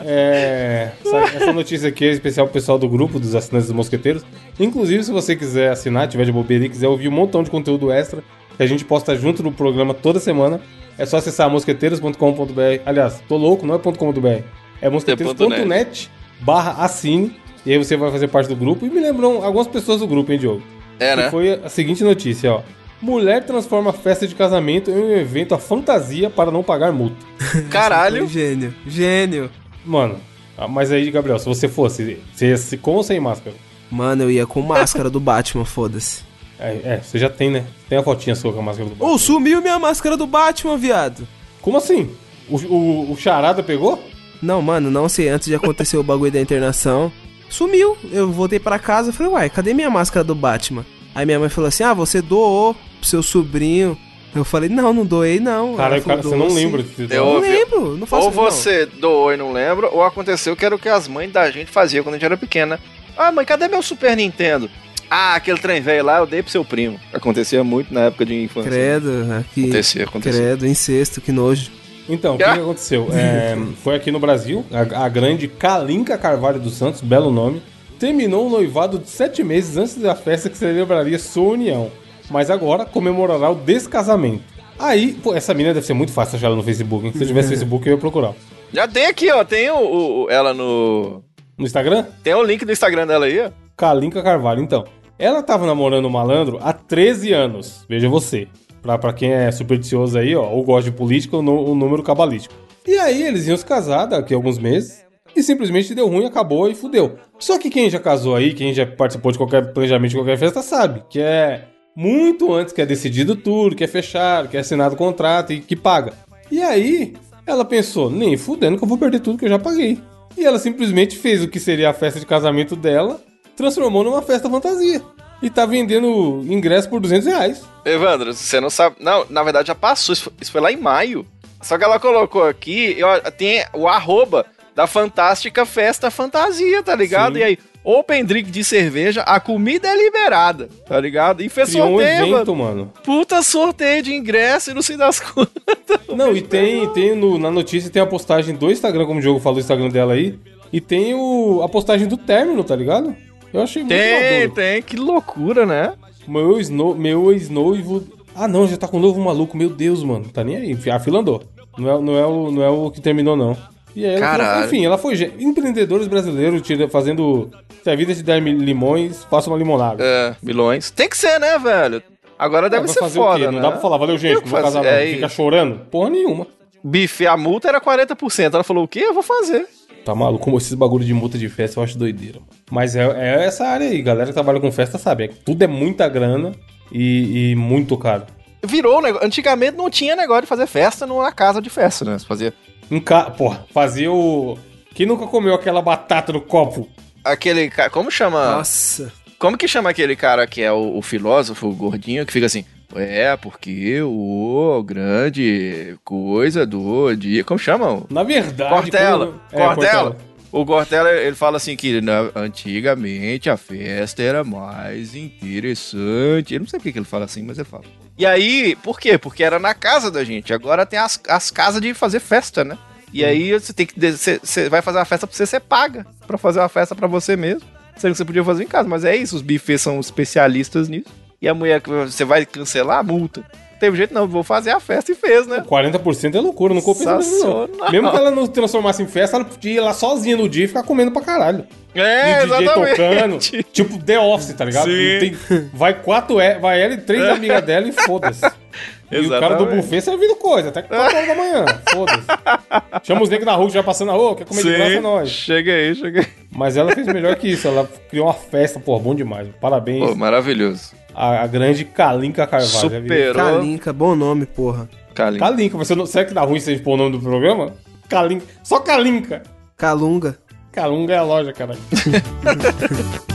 [SPEAKER 1] É, essa, essa notícia aqui é especial pro pessoal do grupo dos assinantes dos mosqueteiros. Inclusive, se você quiser assinar, tiver de bobeira e quiser ouvir um montão de conteúdo extra que a gente posta junto no programa toda semana, é só acessar mosqueteiros.com.br. Aliás, tô louco, não é .com.br. É mosqueteiros.net barra assine. E aí você vai fazer parte do grupo. E me lembram algumas pessoas do grupo, hein, Diogo?
[SPEAKER 3] É, né?
[SPEAKER 1] foi a seguinte notícia, ó. Mulher transforma festa de casamento em um evento à fantasia para não pagar multa.
[SPEAKER 3] Caralho.
[SPEAKER 2] Gênio. Gênio.
[SPEAKER 1] Mano, ah, mas aí, Gabriel, se você fosse, você ia se com ou sem máscara?
[SPEAKER 2] Mano, eu ia com máscara do Batman, foda-se.
[SPEAKER 1] É, é, você já tem, né? Tem a fotinha sua com a máscara do
[SPEAKER 2] Ô,
[SPEAKER 1] Batman.
[SPEAKER 2] sumiu minha máscara do Batman, viado.
[SPEAKER 1] Como assim? O, o, o Charada pegou?
[SPEAKER 2] Não, mano, não sei. Antes de acontecer o bagulho da internação, sumiu. Eu voltei pra casa e falei, uai, cadê minha máscara do Batman? Aí minha mãe falou assim: ah, você doou pro seu sobrinho. Eu falei, não, não doei, não.
[SPEAKER 1] Caralho,
[SPEAKER 2] Ela falou,
[SPEAKER 1] cara, você não lembra
[SPEAKER 3] Eu-
[SPEAKER 2] Não
[SPEAKER 3] Ouve-
[SPEAKER 2] lembro, não faço
[SPEAKER 3] Ou você doou e não lembra, ou aconteceu que era o que as mães da gente faziam quando a gente era pequena. Ah, mãe, cadê meu Super Nintendo? Ah, aquele trem velho lá eu dei pro seu primo. Acontecia muito na época de infância.
[SPEAKER 2] Credo, aqui.
[SPEAKER 3] Acontecia, acontecia.
[SPEAKER 2] Credo, incesto, que nojo.
[SPEAKER 1] Então, o que, que aconteceu? É, foi aqui no Brasil, a, a grande Kalinka Carvalho dos Santos, belo nome. Terminou um noivado de sete meses antes da festa que celebraria sua união. Mas agora comemorará o descasamento. Aí, pô, essa menina deve ser muito fácil achar ela no Facebook, hein? Se eu tivesse Facebook, eu ia procurar.
[SPEAKER 3] Já tem aqui, ó. Tem o, o- ela no.
[SPEAKER 1] No Instagram?
[SPEAKER 3] Tem o link do Instagram dela aí, ó.
[SPEAKER 1] Kalinka Carvalho. Então, ela tava namorando o malandro há 13 anos. Veja você. Pra, pra quem é supersticioso aí, ó, ou gosta de política, o, o número cabalístico. E aí eles iam se casar daqui a alguns meses. E simplesmente deu ruim, acabou e fudeu. Só que quem já casou aí, quem já participou de qualquer planejamento de qualquer festa, sabe que é muito antes que é decidido tudo, que é fechado, que é assinado o contrato e que paga. E aí, ela pensou, nem fudendo que eu vou perder tudo que eu já paguei. E ela simplesmente fez o que seria a festa de casamento dela, transformou numa festa fantasia. E tá vendendo ingresso por 200 reais.
[SPEAKER 3] Evandro, você não sabe. Não, na verdade já passou. Isso foi, lá em maio. Só que ela colocou aqui, eu- tem o arroba da Fantástica Festa Fantasia, tá ligado?
[SPEAKER 1] Sim.
[SPEAKER 3] E aí, Open Drink de cerveja, a comida é liberada, tá ligado? E fez
[SPEAKER 1] Criou um
[SPEAKER 3] sorteio,
[SPEAKER 1] evento,
[SPEAKER 3] mano.
[SPEAKER 1] mano.
[SPEAKER 3] Puta sorteio de ingresso e não sei das contas.
[SPEAKER 1] Não, e tem, tem no- na notícia tem a postagem do Instagram, como o Diogo falou, o Instagram dela aí. E tem o, a postagem do término, tá ligado? Eu achei muito
[SPEAKER 3] Tem,
[SPEAKER 1] maduro.
[SPEAKER 3] tem, que loucura, né?
[SPEAKER 1] Meu ex-no- meu ex-noivo. Ah, não, já tá com um novo maluco. Meu Deus, mano. Tá nem aí. A fila andou. Não é, não é, o, não é o que terminou, não. E aí, ela
[SPEAKER 3] Caralho.
[SPEAKER 1] enfim, ela foi. Empreendedores brasileiros tira- fazendo. Se a vida te der limões, faça uma limonada.
[SPEAKER 3] É, milhões. Tem que ser, né, velho? Agora deve
[SPEAKER 1] Vai
[SPEAKER 3] ser foda, né?
[SPEAKER 1] Não dá pra falar, valeu, gente, não vou casar,
[SPEAKER 3] é
[SPEAKER 1] Fica chorando? Porra nenhuma.
[SPEAKER 3] Bife, a multa era 40%. Ela falou, o quê? Eu vou fazer.
[SPEAKER 1] Tá maluco? Como esses bagulho de multa de festa, eu acho doideira. mano. Mas é, é essa área aí, galera que trabalha com festa sabe. É tudo é muita grana e, e muito caro.
[SPEAKER 3] Virou, né? Antigamente não tinha negócio de fazer festa numa casa de festa, né? Você fazia
[SPEAKER 1] Em ca... Porra, fazia o. Quem nunca comeu aquela batata no copo?
[SPEAKER 3] aquele cara. Como chama?
[SPEAKER 2] Nossa.
[SPEAKER 3] Como que chama aquele cara que é o, o filósofo, o gordinho, que fica assim. É, porque o grande coisa do dia. Como chama?
[SPEAKER 1] Na verdade.
[SPEAKER 3] Cortella.
[SPEAKER 1] quando- é.
[SPEAKER 3] O Cortella, ele fala assim que na- antigamente a festa era mais interessante. Eu não sei por que ele fala assim, mas ele fala. E aí, por quê? Porque era na casa da gente. Agora tem as, as casas de fazer festa, né? E aí você tem que. Você, você vai fazer uma festa pra você, você paga. Pra fazer uma festa pra você mesmo. Sendo que você podia fazer em casa. Mas é isso, os bufês são especialistas nisso. E a mulher você vai cancelar a multa. Teve jeito, não. Vou fazer a festa e fez, né?
[SPEAKER 1] 40% é loucura, não compensa mesmo, não. Mesmo que ela não transformasse em festa, ela podia ir lá sozinha no dia e ficar comendo pra caralho.
[SPEAKER 3] É,
[SPEAKER 1] E o DJ tocando.
[SPEAKER 3] exatamente.
[SPEAKER 1] Tipo The Office, tá ligado?
[SPEAKER 3] Sim.
[SPEAKER 1] Tem- vai quatro, é, vai ela e três amigas dela e foda-se. E o cara do
[SPEAKER 3] Exatamente.
[SPEAKER 1] buffet servindo coisa, até 4 horas da manhã. Foda-se. Chama os negros da rua já passando na rua, quer comer de graça é nós.
[SPEAKER 3] Chega aí, chega aí.
[SPEAKER 1] Mas ela fez melhor que isso, ela criou uma festa, pô, bom demais. Parabéns
[SPEAKER 3] Pô, maravilhoso.
[SPEAKER 1] A, a grande Kalinka Carvalho.
[SPEAKER 3] Superou.
[SPEAKER 2] Kalinka, bom nome, porra.
[SPEAKER 3] Kalinka.
[SPEAKER 1] Kalinka, você não, será que dá ruim se a gente pôr o nome do programa? Kalinka. Só Kalinka.
[SPEAKER 2] Kalunga.
[SPEAKER 1] Kalunga é a loja, caralho.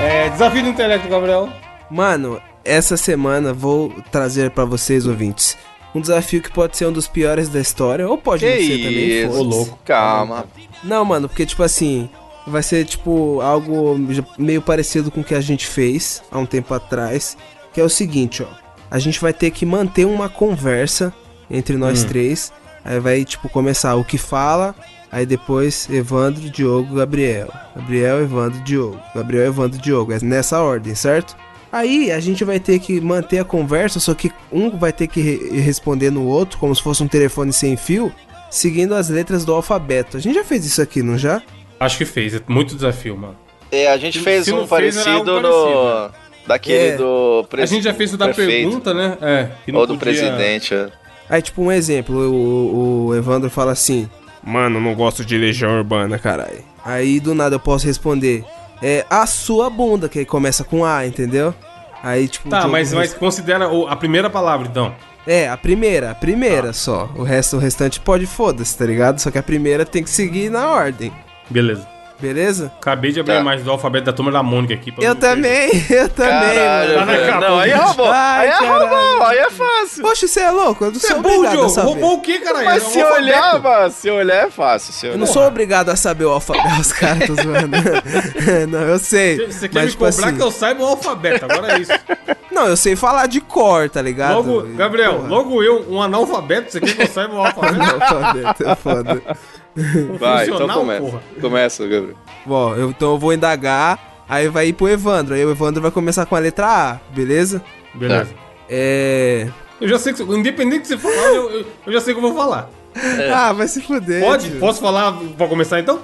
[SPEAKER 1] É, desafio do intelecto, Gabriel.
[SPEAKER 2] Mano, essa semana vou trazer pra vocês, ouvintes, um desafio que pode ser um dos piores da história, ou pode
[SPEAKER 3] Que
[SPEAKER 2] não ser também,
[SPEAKER 3] isso?
[SPEAKER 1] Ô, louco.
[SPEAKER 3] Calma.
[SPEAKER 2] Não, mano, porque tipo assim, vai ser tipo algo meio parecido com o que a gente fez há um tempo atrás, que é o seguinte, ó. A gente vai ter que manter uma conversa entre nós três. Aí vai tipo começar o que fala, aí depois Evandro, Diogo, Gabriel. Gabriel, Evandro, Diogo. Gabriel, Evandro, Diogo. É nessa ordem, certo? Aí a gente vai ter que manter a conversa, só que um vai ter que re- responder no outro, como se fosse um telefone sem fio, seguindo as letras do alfabeto. A gente já fez isso aqui, não já?
[SPEAKER 1] Acho que fez, é muito desafio, mano.
[SPEAKER 3] É, a gente
[SPEAKER 1] Se-
[SPEAKER 3] fez
[SPEAKER 1] se
[SPEAKER 3] um
[SPEAKER 1] não fez,
[SPEAKER 3] parecido
[SPEAKER 1] algo
[SPEAKER 3] no. Daquele
[SPEAKER 2] É.
[SPEAKER 3] do.
[SPEAKER 1] A gente já fez o da
[SPEAKER 3] prefeito,
[SPEAKER 1] pergunta, né? É. que não
[SPEAKER 3] Ou do
[SPEAKER 1] podia-
[SPEAKER 3] presidente. é.
[SPEAKER 2] Aí, tipo, um exemplo, o, o Evandro fala assim: Mano, não gosto de legião urbana, caralho. Aí do nada eu posso responder: É a sua bunda, que aí começa com A, entendeu? Aí, tipo.
[SPEAKER 1] Tá, mas, mas considera a primeira palavra, então.
[SPEAKER 2] É, a primeira, a primeira só. O resto, o restante pode foda-se, tá ligado? Só que a primeira tem que seguir na ordem.
[SPEAKER 1] Beleza.
[SPEAKER 2] Beleza?
[SPEAKER 1] Acabei de abrir
[SPEAKER 3] Tá.
[SPEAKER 1] a imagem do alfabeto da turma da Mônica aqui. pra
[SPEAKER 2] Eu também, eu também,
[SPEAKER 3] Caralho,
[SPEAKER 2] mano.
[SPEAKER 3] Velho.
[SPEAKER 1] capa,
[SPEAKER 3] Não, aí
[SPEAKER 1] gente.
[SPEAKER 3] roubou.
[SPEAKER 2] Ai,
[SPEAKER 3] aí é
[SPEAKER 2] caralho.
[SPEAKER 3] roubou, aí é fácil.
[SPEAKER 2] Poxa, você é louco? Eu não
[SPEAKER 1] Você
[SPEAKER 2] sou
[SPEAKER 1] é
[SPEAKER 2] obrigado a saber.
[SPEAKER 1] Roubou o quê, caralho?
[SPEAKER 3] Mas
[SPEAKER 1] É um
[SPEAKER 3] se
[SPEAKER 1] alfabeto.
[SPEAKER 3] olhar, mano, se olhar é fácil. Se
[SPEAKER 2] Eu
[SPEAKER 3] olhar.
[SPEAKER 2] não sou obrigado a saber o alfabeto, os caras tô zoando. não, eu sei.
[SPEAKER 1] Você- Você quer
[SPEAKER 2] mas,
[SPEAKER 1] me
[SPEAKER 2] tipo
[SPEAKER 1] cobrar
[SPEAKER 2] assim,
[SPEAKER 1] que eu saiba o alfabeto, agora é isso.
[SPEAKER 2] Não, eu sei falar de cor, tá ligado?
[SPEAKER 1] Logo, Gabriel,
[SPEAKER 2] Porra.
[SPEAKER 1] logo eu, um analfabeto, você quer que eu saiba o alfabeto?
[SPEAKER 2] Alfabeto, é foda.
[SPEAKER 3] Vai, então começa.
[SPEAKER 1] porra.
[SPEAKER 3] Começa, Gabriel.
[SPEAKER 2] Bom, eu, então eu vou indagar, aí vai ir pro Evandro. Aí o Evandro vai começar com a letra A, beleza?
[SPEAKER 1] Beleza.
[SPEAKER 2] É.
[SPEAKER 1] Eu já sei que, você- independente de você falar, eu, eu, eu já sei o que eu vou falar.
[SPEAKER 2] Ah, vai se fuder.
[SPEAKER 1] Pode?
[SPEAKER 2] tio.
[SPEAKER 1] Posso falar pra começar então?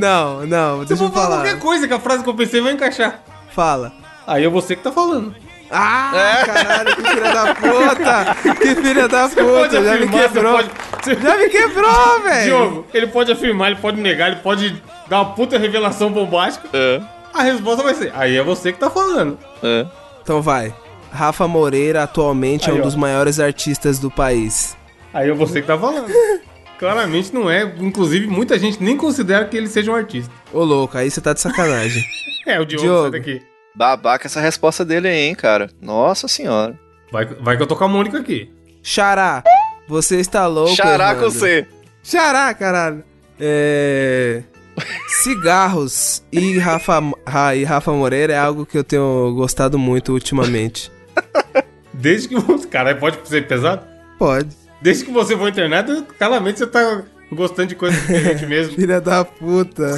[SPEAKER 2] Não, não,
[SPEAKER 1] Você
[SPEAKER 2] deixa eu
[SPEAKER 1] pode falar
[SPEAKER 2] falar.
[SPEAKER 1] qualquer coisa que a frase que eu pensei vai encaixar.
[SPEAKER 2] Fala.
[SPEAKER 1] Aí é você que tá falando.
[SPEAKER 2] Ah, caralho, que filha da puta! Que filha da puta, já me
[SPEAKER 1] afirmar,
[SPEAKER 2] quebrou.
[SPEAKER 1] pode- você-
[SPEAKER 2] Já me quebrou, velho!
[SPEAKER 1] Diogo, ele pode afirmar, ele pode negar, ele pode dar uma puta revelação bombástica.
[SPEAKER 3] É,
[SPEAKER 1] A resposta vai ser, aí é você que tá falando.
[SPEAKER 3] é.
[SPEAKER 2] Então vai. Rafa Moreira atualmente é
[SPEAKER 1] Aí,
[SPEAKER 2] um
[SPEAKER 1] ó.
[SPEAKER 2] dos maiores artistas do país.
[SPEAKER 1] Aí é você que tá falando. Claramente não é. Inclusive, muita gente nem considera que ele seja um artista.
[SPEAKER 2] Ô louco, aí você tá de sacanagem.
[SPEAKER 1] É, o Diogo,
[SPEAKER 2] Diogo.
[SPEAKER 1] sai daqui.
[SPEAKER 3] Babaca essa resposta dele aí, hein, cara. Nossa senhora.
[SPEAKER 1] Vai, vai que eu tô com a Mônica aqui.
[SPEAKER 2] Xará, você está louco.
[SPEAKER 3] Xará com. C.
[SPEAKER 2] Xará, caralho. É. Cigarros e Rafa, Ra- e Rafa Moreira é algo que eu tenho gostado muito ultimamente.
[SPEAKER 1] Desde que você. Caralho, pode ser pesado?
[SPEAKER 2] Pode.
[SPEAKER 1] Desde que você for internado, claramente você tá gostando de coisa diferente mesmo.
[SPEAKER 2] Filha da puta.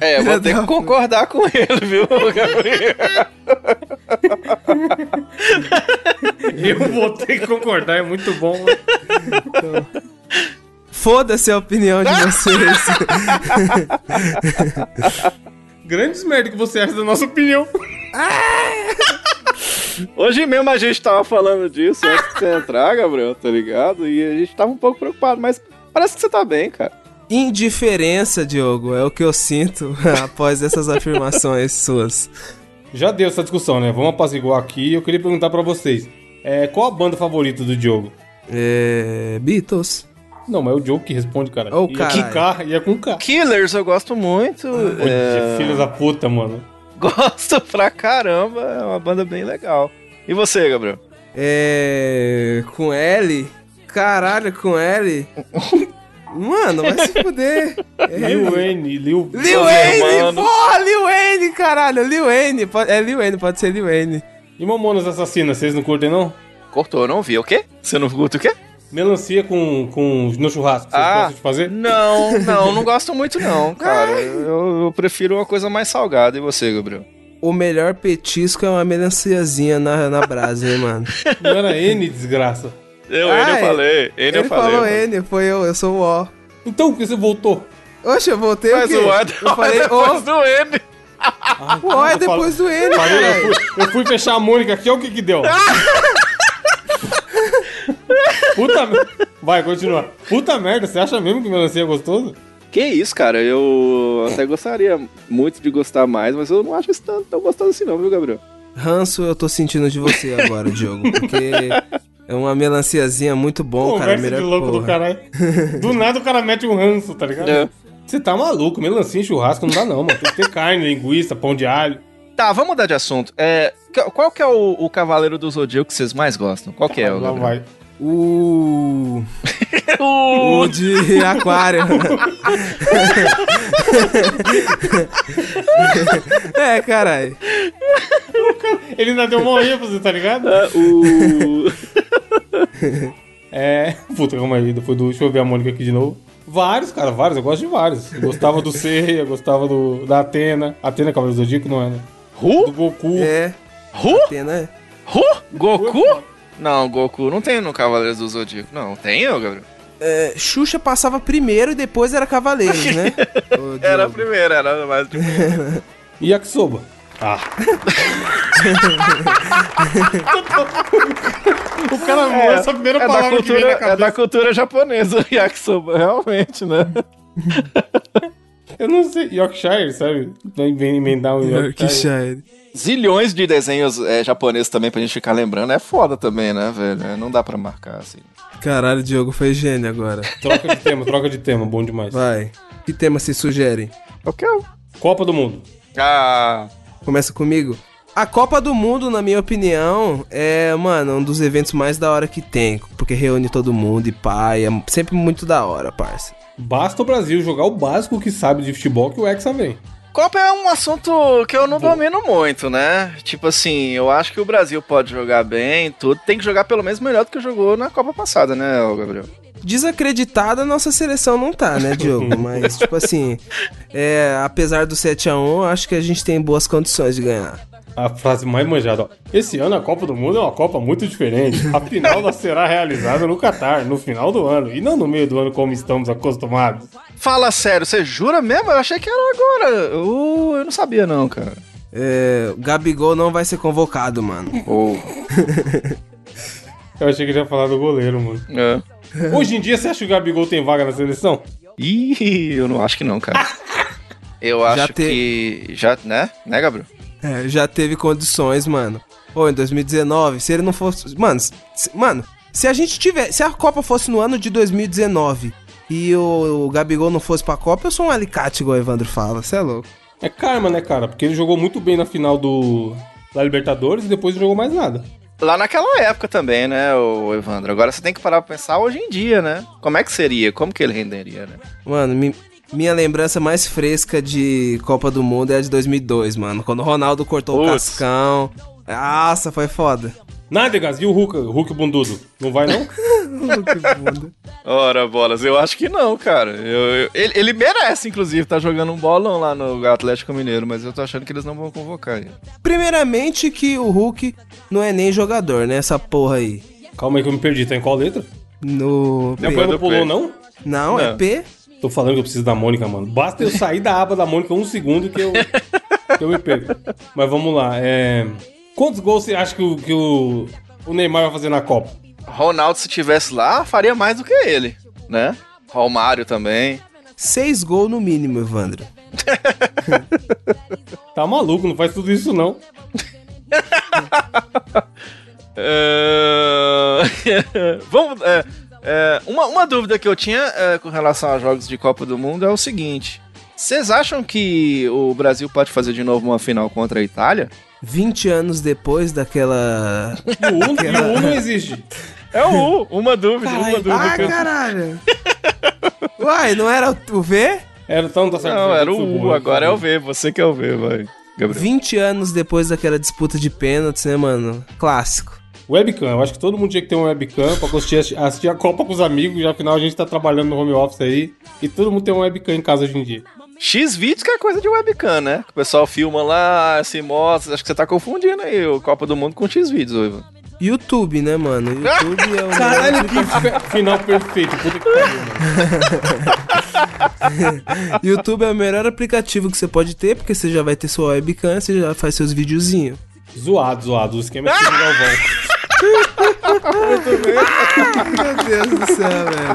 [SPEAKER 3] É, vou ter que concordar com ele, viu, Gabriel?
[SPEAKER 1] Eu vou ter que concordar, é muito bom. mano.
[SPEAKER 2] Foda-se a opinião de vocês.
[SPEAKER 1] Grandes merda que você acha da nossa opinião.
[SPEAKER 3] Hoje mesmo a gente tava falando disso antes de você entrar, Gabriel, tá ligado? E a gente tava um pouco preocupado, mas parece que você tá bem, cara.
[SPEAKER 2] Indiferença, Diogo, é o que eu sinto após essas afirmações suas.
[SPEAKER 1] Já deu essa discussão, né? Vamos apaziguar aqui. Eu queria perguntar pra vocês: é, qual a banda favorita do Diogo?
[SPEAKER 2] É. Beatles.
[SPEAKER 1] Não, mas é o Diogo que responde, cara.
[SPEAKER 2] Ô,
[SPEAKER 1] e é com K, e é com K.
[SPEAKER 3] Killers eu gosto muito.
[SPEAKER 1] Ô,
[SPEAKER 3] é,
[SPEAKER 1] Filho da puta, mano.
[SPEAKER 3] Gosto pra caramba, é uma banda bem legal. E você, Gabriel?
[SPEAKER 2] É. Com L? Caralho, com L? Mano, vai se fuder. É,
[SPEAKER 1] Lil Wayne, Lil...
[SPEAKER 2] Lil Wayne, porra, Lil Wayne, caralho, Lil Wayne, é Lil Wayne, pode ser Lil Wayne.
[SPEAKER 1] E Mamonas Assassinas, vocês não curtem, não?
[SPEAKER 3] Cortou, não vi. O quê? Você não curte o quê?
[SPEAKER 1] Melancia com, com no churrasco, vocês
[SPEAKER 3] Ah.
[SPEAKER 1] gostam de fazer?
[SPEAKER 3] Não, não, não gosto muito não, cara. Eu, eu prefiro uma coisa mais salgada. E você, Gabriel?
[SPEAKER 2] O melhor petisco é uma melanciazinha na, na brasa, hein, mano.
[SPEAKER 1] Não era N, desgraça.
[SPEAKER 3] Eu,
[SPEAKER 2] Ah,
[SPEAKER 3] ele eu
[SPEAKER 2] é.
[SPEAKER 3] falei. Ele,
[SPEAKER 2] Ele
[SPEAKER 3] eu falei.
[SPEAKER 2] falou
[SPEAKER 3] mano.
[SPEAKER 2] N, foi eu, eu sou o O.
[SPEAKER 1] Então, por que você voltou?
[SPEAKER 2] Oxe, eu voltei
[SPEAKER 3] Mas
[SPEAKER 2] o quê?
[SPEAKER 3] o
[SPEAKER 2] Eu falei
[SPEAKER 3] depois
[SPEAKER 2] O.
[SPEAKER 3] do N.
[SPEAKER 2] O O é
[SPEAKER 1] Eu falo-
[SPEAKER 2] depois do N,
[SPEAKER 1] Falei, eu, fui, eu fui fechar a Mônica aqui, olha o que que deu. Puta merda. Vai, continua. Puta merda, você acha mesmo que melancia é gostoso?
[SPEAKER 3] Que isso, cara. Eu até gostaria muito de gostar mais, mas eu não acho isso tão, tão gostoso assim não, viu, Gabriel?
[SPEAKER 2] Ranço eu tô sentindo de você agora, Diogo, porque é uma melanciazinha muito bom, cara.
[SPEAKER 1] Conversa de louco
[SPEAKER 2] porra.
[SPEAKER 1] do caralho. Do nada o cara mete um ranço, tá ligado?
[SPEAKER 3] É.
[SPEAKER 1] Você tá maluco, melancia em churrasco não dá não, mano. Tem que ter carne, linguiça, pão de alho.
[SPEAKER 3] Tá, vamos mudar de assunto. É, qual que é o, o Cavaleiro do Zodíaco que vocês mais gostam? Qual que é, o
[SPEAKER 1] Lá
[SPEAKER 3] Gabriel?
[SPEAKER 1] vai.
[SPEAKER 2] O. O de aquário. é, caralho.
[SPEAKER 1] Ele ainda deu uma ênfase, tá ligado?
[SPEAKER 3] É, o...
[SPEAKER 1] É. Puta, calma aí. Depois do. Deixa eu ver a Mônica aqui de novo. Vários, cara, vários. Eu gosto de vários. Eu gostava do Seiya, eu gostava do, da Atena. Atena Cavaleiro do Zodíaco, não é, né? Do
[SPEAKER 3] Ru?
[SPEAKER 1] Goku.
[SPEAKER 2] É.
[SPEAKER 3] Ru?
[SPEAKER 2] É.
[SPEAKER 3] Ru? Goku? Não, Goku não tem no Cavaleiros do Zodíaco. Não, tem, ô, Gabriel?
[SPEAKER 2] É, Xuxa passava primeiro e depois era Cavaleiros, né?
[SPEAKER 3] Era primeira, era mais de...
[SPEAKER 1] E Yakisoba. Ah. o cara é, essa primeira
[SPEAKER 3] É da,
[SPEAKER 1] palavra que vem
[SPEAKER 3] cultura,
[SPEAKER 1] na
[SPEAKER 3] é da cultura japonesa o yakisoba, realmente, né?
[SPEAKER 1] Eu não sei. Yorkshire, sabe? Vem emendar um Yorkshire.
[SPEAKER 2] Yorkshire.
[SPEAKER 3] Zilhões de desenhos é, japoneses também pra gente ficar lembrando. É foda também, né, velho? É, Não dá pra marcar, assim.
[SPEAKER 2] Caralho, Diogo foi gênio agora.
[SPEAKER 1] Troca de tema, troca de tema. Bom demais.
[SPEAKER 2] Vai. Que tema se sugerem?
[SPEAKER 3] Qualquer um.
[SPEAKER 1] Copa do Mundo.
[SPEAKER 3] Ah,
[SPEAKER 2] Começa comigo. A Copa do Mundo, na minha opinião, é, mano, um dos eventos mais da hora que tem. Porque reúne todo mundo e pai. É sempre muito da hora, parça.
[SPEAKER 1] Basta o Brasil jogar o básico que sabe de futebol que o Hexa vem.
[SPEAKER 3] Copa é um assunto que eu não domino muito, né? Tipo assim, eu acho que o Brasil pode jogar bem, tudo. Tem que jogar pelo menos melhor do que jogou na Copa passada, né, Gabriel?
[SPEAKER 2] Desacreditada a nossa seleção não tá, né, Diogo? Mas, tipo assim, é, apesar do 7x1, acho que a gente tem boas condições de ganhar.
[SPEAKER 1] A frase mais manjada, ó. Esse ano a Copa do Mundo é uma Copa muito diferente. A final ela será realizada no Catar, no final do ano, e não no meio do ano como estamos acostumados.
[SPEAKER 3] Fala sério, você jura mesmo? Eu achei que era agora. Uh, eu não sabia não, cara.
[SPEAKER 2] É, Gabigol não vai ser convocado, mano.
[SPEAKER 3] Ou...
[SPEAKER 1] Eu achei que ele ia falar do goleiro, mano.
[SPEAKER 3] É.
[SPEAKER 1] Hoje em dia, você acha que o Gabigol tem vaga na seleção?
[SPEAKER 3] Ih, eu não acho que não, cara. Eu acho
[SPEAKER 2] te-
[SPEAKER 3] que. Já, né? Né, Gabriel?
[SPEAKER 2] É, já teve condições, mano. Ou em 2019, se ele não fosse. Mano, se, mano, se a gente tiver. Se a Copa fosse no ano de 2019 e o, o Gabigol não fosse pra Copa, eu sou um alicate, igual o Evandro fala. Você é louco.
[SPEAKER 1] É karma, né, cara? Porque ele jogou muito bem na final do da Libertadores e depois não jogou mais nada.
[SPEAKER 3] Lá naquela época também, né, o Evandro? Agora você tem que parar pra pensar hoje em dia, né? Como é que seria? Como que ele renderia, né?
[SPEAKER 2] Mano, mi- minha lembrança mais fresca de Copa do Mundo é a de 2002, mano. Quando o Ronaldo cortou o cascão. Nossa, foi foda.
[SPEAKER 1] Nádegas, e o Hulk, o Hulk bundudo? Não vai, não?
[SPEAKER 3] Ora, bolas, eu acho que não, cara. Eu- eu- ele, ele merece, inclusive, tá jogando um bolão lá no Atlético Mineiro, mas eu tô achando que eles não vão convocar ele.
[SPEAKER 2] Primeiramente que o Hulk não é nem jogador, né? Essa porra aí.
[SPEAKER 1] Calma aí que eu me perdi. Tá em qual letra?
[SPEAKER 2] No.
[SPEAKER 1] Não, não pulou,
[SPEAKER 3] P.
[SPEAKER 1] não?
[SPEAKER 2] Não, é. P.
[SPEAKER 1] Tô falando que eu preciso da Mônica, mano. Basta eu sair da aba da Mônica um segundo que eu, que eu me perco. Mas vamos lá. É... Quantos gols você acha que, o, que o, o Neymar vai fazer na Copa?
[SPEAKER 3] Ronaldo, se tivesse lá, faria mais do que ele, né? Romário também.
[SPEAKER 2] Seis gols no mínimo, Evandro.
[SPEAKER 1] Tá maluco, não faz tudo isso não.
[SPEAKER 3] É, Vamos. é, é, uma, uma dúvida que eu tinha é, com relação aos jogos de Copa do Mundo é o seguinte: vocês acham que o Brasil pode fazer de novo uma final contra a Itália?
[SPEAKER 2] 20 anos depois daquela.
[SPEAKER 1] O U, e o U não existe.
[SPEAKER 3] É o U, uma dúvida, uma dúvida.
[SPEAKER 2] ah, caralho! Uai, não era o V?
[SPEAKER 1] Era então, tá certo.
[SPEAKER 3] Não, era o U,
[SPEAKER 1] burro,
[SPEAKER 3] agora é o V, você que é o V, vai. Gabriel.
[SPEAKER 2] 20 anos depois daquela disputa de pênaltis, né, mano? Clássico.
[SPEAKER 1] Webcam, eu acho que todo mundo tinha que ter um webcam pra assistir, assistir a Copa com os amigos, já afinal a gente tá trabalhando no home office aí, e todo mundo tem um webcam em casa hoje em dia.
[SPEAKER 3] X vídeos que é coisa de webcam, né? Que o pessoal filma lá, se mostra. Acho que você tá confundindo aí o Copa do Mundo com X vídeos, Ivan.
[SPEAKER 2] YouTube, né, mano? YouTube é o.
[SPEAKER 1] Caralho, que final perfeito, puta que pariu, mano.
[SPEAKER 2] YouTube é o melhor aplicativo que você pode ter, porque você já vai ter sua webcam, você já faz seus videozinhos.
[SPEAKER 1] Zoado, zoado, o esquema é tipo o Galvão.
[SPEAKER 2] Meu Deus do céu, velho.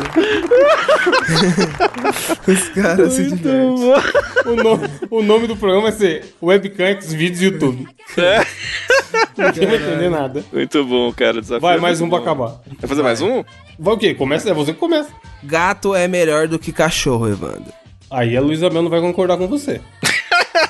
[SPEAKER 2] Os caras se divertem.
[SPEAKER 1] O, no- o nome do programa vai ser Webcam X Vídeos YouTube.
[SPEAKER 3] É.
[SPEAKER 1] Ninguém vai entender nada.
[SPEAKER 3] Muito bom, cara. Desafio
[SPEAKER 1] Vai,
[SPEAKER 3] é
[SPEAKER 1] mais um pra
[SPEAKER 3] bom.
[SPEAKER 1] acabar.
[SPEAKER 3] Vai fazer mais um?
[SPEAKER 1] Vai o quê? Começa, é você que começa.
[SPEAKER 2] Gato é melhor do que cachorro, Evandro.
[SPEAKER 1] Aí a Luísa Mel não vai concordar com você.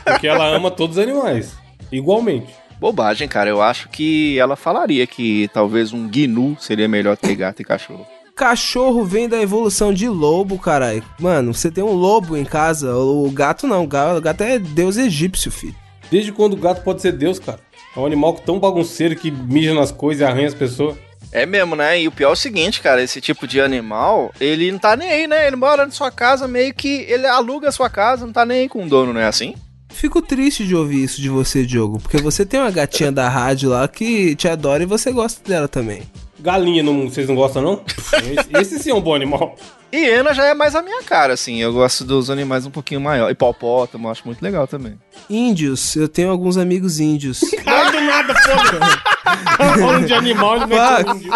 [SPEAKER 1] Porque ela ama todos os animais. Igualmente.
[SPEAKER 3] Bobagem, cara. Eu acho que ela falaria que talvez um gnu seria melhor do que gato e cachorro.
[SPEAKER 2] Cachorro vem da evolução de lobo, caralho. Mano, você tem um lobo em casa, o gato não. O gato é deus egípcio, filho.
[SPEAKER 1] Desde quando o gato pode ser Deus, cara? É um animal tão bagunceiro que mija nas coisas e arranha as pessoas.
[SPEAKER 3] É mesmo, né? E o pior é o seguinte, cara, esse tipo de animal, ele não tá nem aí, né? Ele mora na sua casa, meio que ele aluga a sua casa, não tá nem aí com o dono, não é assim?
[SPEAKER 2] Fico triste de ouvir isso de você, Diogo, porque você tem uma gatinha da rádio lá que te adora e você gosta dela também.
[SPEAKER 1] Galinha, não, vocês não gostam, não? Esse, esse sim é um bom animal.
[SPEAKER 3] Hiena já é mais a minha cara, assim. Eu gosto dos animais um pouquinho maiores. Hipopótamo, eu acho muito legal também.
[SPEAKER 2] Índios, eu tenho alguns amigos índios.
[SPEAKER 1] Ai, do nada, foda. Tava falando de animal, ele.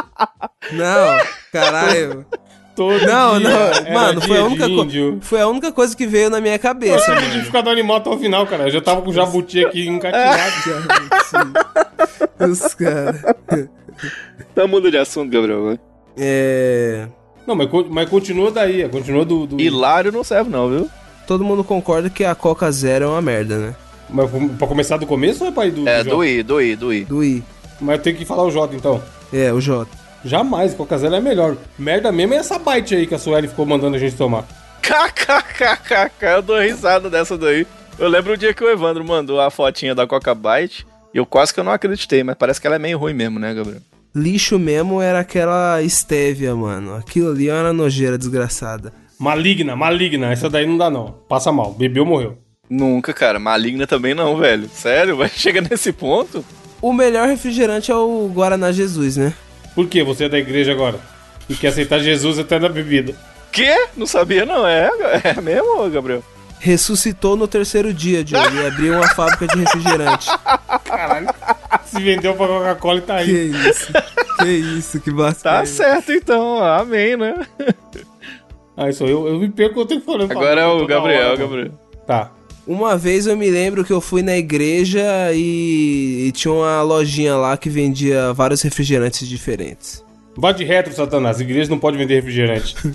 [SPEAKER 2] Não, caralho.
[SPEAKER 1] Todo
[SPEAKER 2] Não,
[SPEAKER 1] dia
[SPEAKER 2] não,
[SPEAKER 1] era
[SPEAKER 2] mano, foi a, única co- foi a única coisa que veio na minha
[SPEAKER 1] Eu
[SPEAKER 2] cabeça,
[SPEAKER 1] tinha
[SPEAKER 2] mano.
[SPEAKER 1] identificado o animal até o final, cara. Eu já tava com o jabuti aqui encatilhado.
[SPEAKER 2] Os caras.
[SPEAKER 3] Então muda de assunto, Gabriel.
[SPEAKER 2] É.
[SPEAKER 1] Não, mas, mas continua daí, continua do... do...
[SPEAKER 3] Hilário não serve não, viu?
[SPEAKER 2] todo mundo concorda que a Coca Zero é uma merda, né?
[SPEAKER 1] Mas pra começar do começo ou é pra ir do,
[SPEAKER 3] É,
[SPEAKER 1] do
[SPEAKER 3] do? I, do I, do I.
[SPEAKER 2] Do I.
[SPEAKER 1] Mas tem que falar o J então.
[SPEAKER 2] É, o J.
[SPEAKER 1] Jamais, Coca Zero é melhor. Merda mesmo é essa bite aí que a Sueli ficou mandando a gente tomar.
[SPEAKER 3] KKKKK, eu dou risada dessa daí. Eu lembro o dia que o Evandro mandou a fotinha da Coca Bite e eu quase que eu não acreditei, mas parece que ela é meio ruim mesmo, né, Gabriel?
[SPEAKER 2] Lixo mesmo era aquela estévia, mano. Aquilo ali era uma nojeira desgraçada.
[SPEAKER 1] Maligna, maligna. Essa daí não dá não. Passa mal. Bebeu, morreu.
[SPEAKER 3] Nunca, cara. Maligna também não, velho. Sério, vai chegar nesse ponto?
[SPEAKER 2] O melhor refrigerante é o Guaraná Jesus, né?
[SPEAKER 1] Por quê? Você é da igreja agora? E quer aceitar Jesus até na bebida.
[SPEAKER 3] Quê? Não sabia não, é? É mesmo, Gabriel?
[SPEAKER 2] Ressuscitou no terceiro dia, Diogo, e abriu uma fábrica de refrigerante.
[SPEAKER 1] Caralho. Se vendeu pra Coca-Cola e tá
[SPEAKER 2] Que
[SPEAKER 1] aí.
[SPEAKER 2] isso? Que isso? Que
[SPEAKER 3] Tá
[SPEAKER 2] bastante.
[SPEAKER 3] certo então, amém, né?
[SPEAKER 1] Ah, isso eu, eu me perco o tempo falando.
[SPEAKER 3] Agora é o Gabriel,
[SPEAKER 1] hora,
[SPEAKER 3] Gabriel.
[SPEAKER 1] Tá.
[SPEAKER 2] Uma vez eu me lembro que eu fui na igreja e, e tinha uma lojinha lá que vendia vários refrigerantes diferentes.
[SPEAKER 1] Vá de retro, Satanás. A igreja não pode vender refrigerante.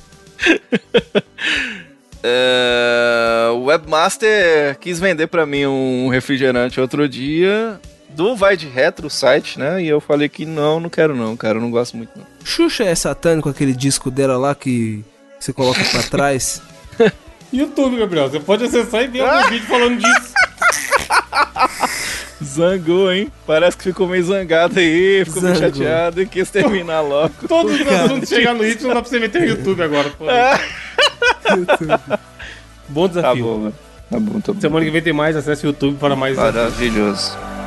[SPEAKER 3] É, o webmaster quis vender pra mim um refrigerante outro dia do Vai de Retro site, né? E eu falei que não, não quero não, cara, eu não gosto muito não.
[SPEAKER 2] Xuxa é satânico, aquele disco dela lá que você coloca pra trás.
[SPEAKER 1] YouTube, Gabriel. Você pode acessar e ver algum vídeo falando disso.
[SPEAKER 3] Zangou, hein? Parece que ficou meio zangado aí, ficou meio
[SPEAKER 2] Zangou.
[SPEAKER 3] chateado e quis terminar logo.
[SPEAKER 1] Todos os assuntos chegar no ritmo, não dá pra você meter no YouTube agora. pô. Bom
[SPEAKER 3] Tá
[SPEAKER 1] desafio.
[SPEAKER 3] bom, mano. Tá bom, tá bom.
[SPEAKER 1] Semana que vem tem mais. Acesse o YouTube para mais.
[SPEAKER 3] Maravilhoso.
[SPEAKER 1] É,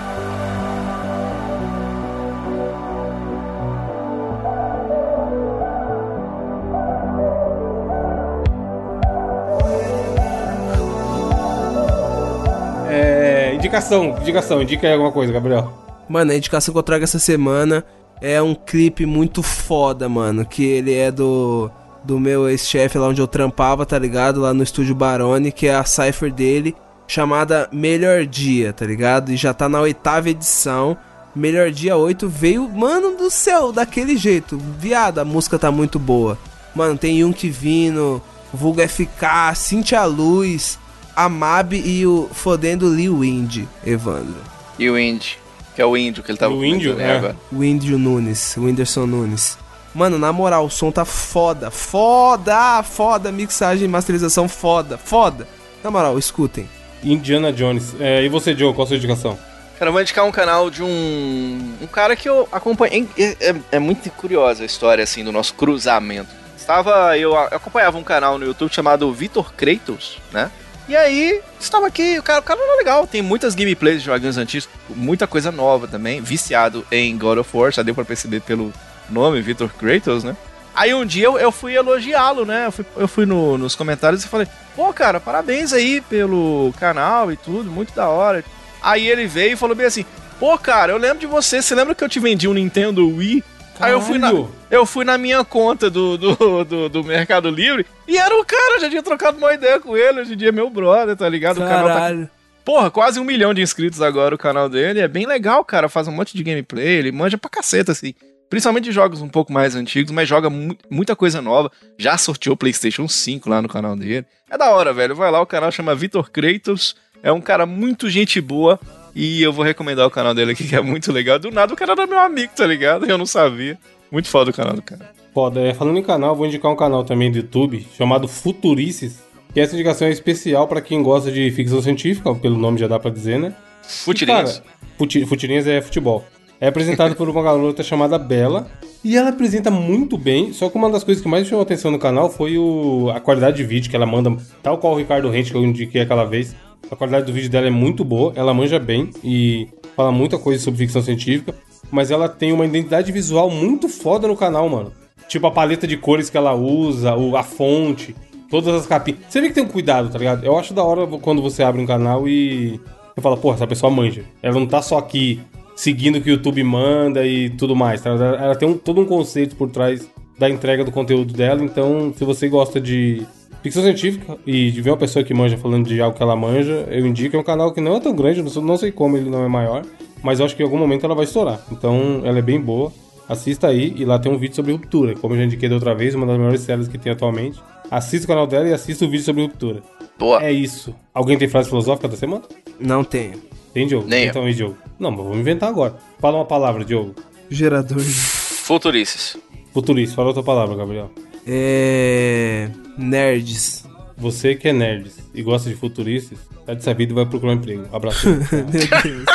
[SPEAKER 1] indicação, indicação. Indica aí alguma coisa, Gabriel.
[SPEAKER 2] Mano, a indicação que eu trago essa semana é um clipe muito foda, mano. Que ele é do, do meu ex-chefe lá onde eu trampava, tá ligado? Lá no estúdio Barone, que é a cipher dele, chamada Melhor Dia, tá ligado? E já tá na oitava edição. Melhor Dia 8 veio, mano do céu, daquele jeito. Viado, a música tá muito boa. Mano, tem Yunk Vino, Vulga FK, Cintia Luz, a Mab e o fodendo Lil Wind, Evandro.
[SPEAKER 3] E o Indy, que é o índio que ele tava
[SPEAKER 1] O índio,
[SPEAKER 3] aí
[SPEAKER 1] é.
[SPEAKER 3] agora.
[SPEAKER 2] O Índio Nunes, o Whindersson Nunes. Mano, na moral, o som tá foda, foda, foda, mixagem e masterização foda, foda. Na moral, escutem.
[SPEAKER 1] Indiana Jones. É, e você, Joe, qual a sua indicação?
[SPEAKER 3] Cara, eu vou indicar um canal de um. Um cara que eu acompanhei. É, é- é muito curiosa a história, assim, do nosso cruzamento. Estava. Eu acompanhava um canal no YouTube chamado Vitor Kratos, né? E aí, estava aqui, o cara, o cara era legal, tem muitas gameplays de joguinhos antigos, muita coisa nova também, viciado em God of War, já deu pra perceber pelo nome, Vitor Kratos, né? Aí um dia eu, eu fui elogiá-lo, né? Eu fui, eu fui no- nos comentários e falei, pô, cara, parabéns aí pelo canal e tudo, muito da hora. Aí ele veio e falou bem assim, pô, cara, eu lembro de você, você lembra que eu te vendi um Nintendo Wii? Aí eu fui, na,
[SPEAKER 1] Caralho.
[SPEAKER 3] eu fui na minha conta do, do, do, do Mercado Livre e era o cara, já tinha trocado uma ideia com ele, hoje em dia é meu brother, tá ligado? O canal tá
[SPEAKER 2] Caralho.
[SPEAKER 3] Porra, quase um milhão de inscritos agora o canal dele. É bem legal, cara. Faz um monte de gameplay, ele manja pra caceta, assim. Principalmente de jogos um pouco mais antigos, mas joga mu- muita coisa nova. Já sorteou PlayStation 5 lá no canal dele. É da hora, velho. Vai lá, o canal chama Vitor Kratos. É um cara muito gente boa. E eu vou recomendar o canal dele aqui, que é muito legal. Do nada o cara era meu amigo, tá ligado? Eu não sabia. Muito foda o canal do cara.
[SPEAKER 1] Foda. É, falando em canal, vou indicar um canal também do YouTube chamado Futurices. Que essa indicação é especial pra quem gosta de ficção científica, pelo nome já dá pra dizer, né?
[SPEAKER 3] Futirinhos.
[SPEAKER 1] Cara, futi- Futirinhas é futebol. É apresentado por uma garota chamada Bela. E ela apresenta muito bem. Só que uma das coisas que mais chamou atenção no canal foi o, a qualidade de vídeo que ela manda. Tal qual o Ricardo Rente que eu indiquei aquela vez. A qualidade do vídeo dela é muito boa. Ela manja bem e fala muita coisa sobre ficção científica. Mas ela tem uma identidade visual muito foda no canal, mano. Tipo a paleta de cores que ela usa, a fonte, todas as capinhas. Você vê que tem um cuidado, tá ligado? Eu acho da hora quando você abre um canal e eu falo, porra, essa pessoa manja. Ela não tá só aqui seguindo o que o YouTube manda e tudo mais, tá? Ela ela tem um- todo um conceito por trás da entrega do conteúdo dela. Então, se você gosta de ficção científica e de ver uma pessoa que manja falando de algo que ela manja, eu indico. É um canal que não é tão grande, não sei- não sei como ele não é maior, mas eu acho que em algum momento ela vai estourar. Então, ela é bem boa. Assista aí e lá tem um vídeo sobre ruptura. Como eu já indiquei da outra vez, uma das maiores séries que tem atualmente. Assista o canal dela e assista o vídeo sobre ruptura.
[SPEAKER 3] Boa.
[SPEAKER 1] É isso. Alguém tem frase filosófica da semana?
[SPEAKER 2] Não tenho.
[SPEAKER 1] Tem, Diogo?
[SPEAKER 3] Nem.
[SPEAKER 1] Então aí, Diogo. Não, mas vamos inventar agora. Fala uma palavra, Diogo.
[SPEAKER 2] Gerador. de-
[SPEAKER 3] Futurices.
[SPEAKER 1] Futurista, fala outra palavra, Gabriel.
[SPEAKER 2] É. Nerds.
[SPEAKER 1] Você que é nerd e gosta de futuristas, tá de sabido e vai procurar um emprego. Abraço.
[SPEAKER 2] Meu Deus.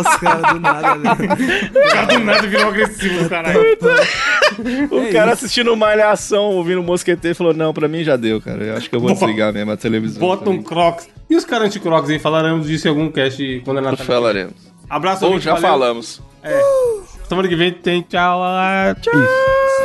[SPEAKER 2] Os caras do nada, né?
[SPEAKER 1] o cara do nada virou agressivo, caralho.
[SPEAKER 3] O
[SPEAKER 2] É
[SPEAKER 3] cara
[SPEAKER 2] isso.
[SPEAKER 3] assistindo Malhação, ouvindo o Mosqueteiro, falou: Não, pra mim já deu, cara. Eu acho que eu vou
[SPEAKER 1] Bota-
[SPEAKER 3] desligar mesmo a televisão.
[SPEAKER 1] Bota um crocs. E os caras anti-crocs aí? Falaremos disso em algum cast quando é Natal.
[SPEAKER 3] falaremos.
[SPEAKER 1] Abraço,
[SPEAKER 3] Ou já
[SPEAKER 1] valeu.
[SPEAKER 3] falamos.
[SPEAKER 1] Semana que vem tem tchau. ah, Tchau. Isso.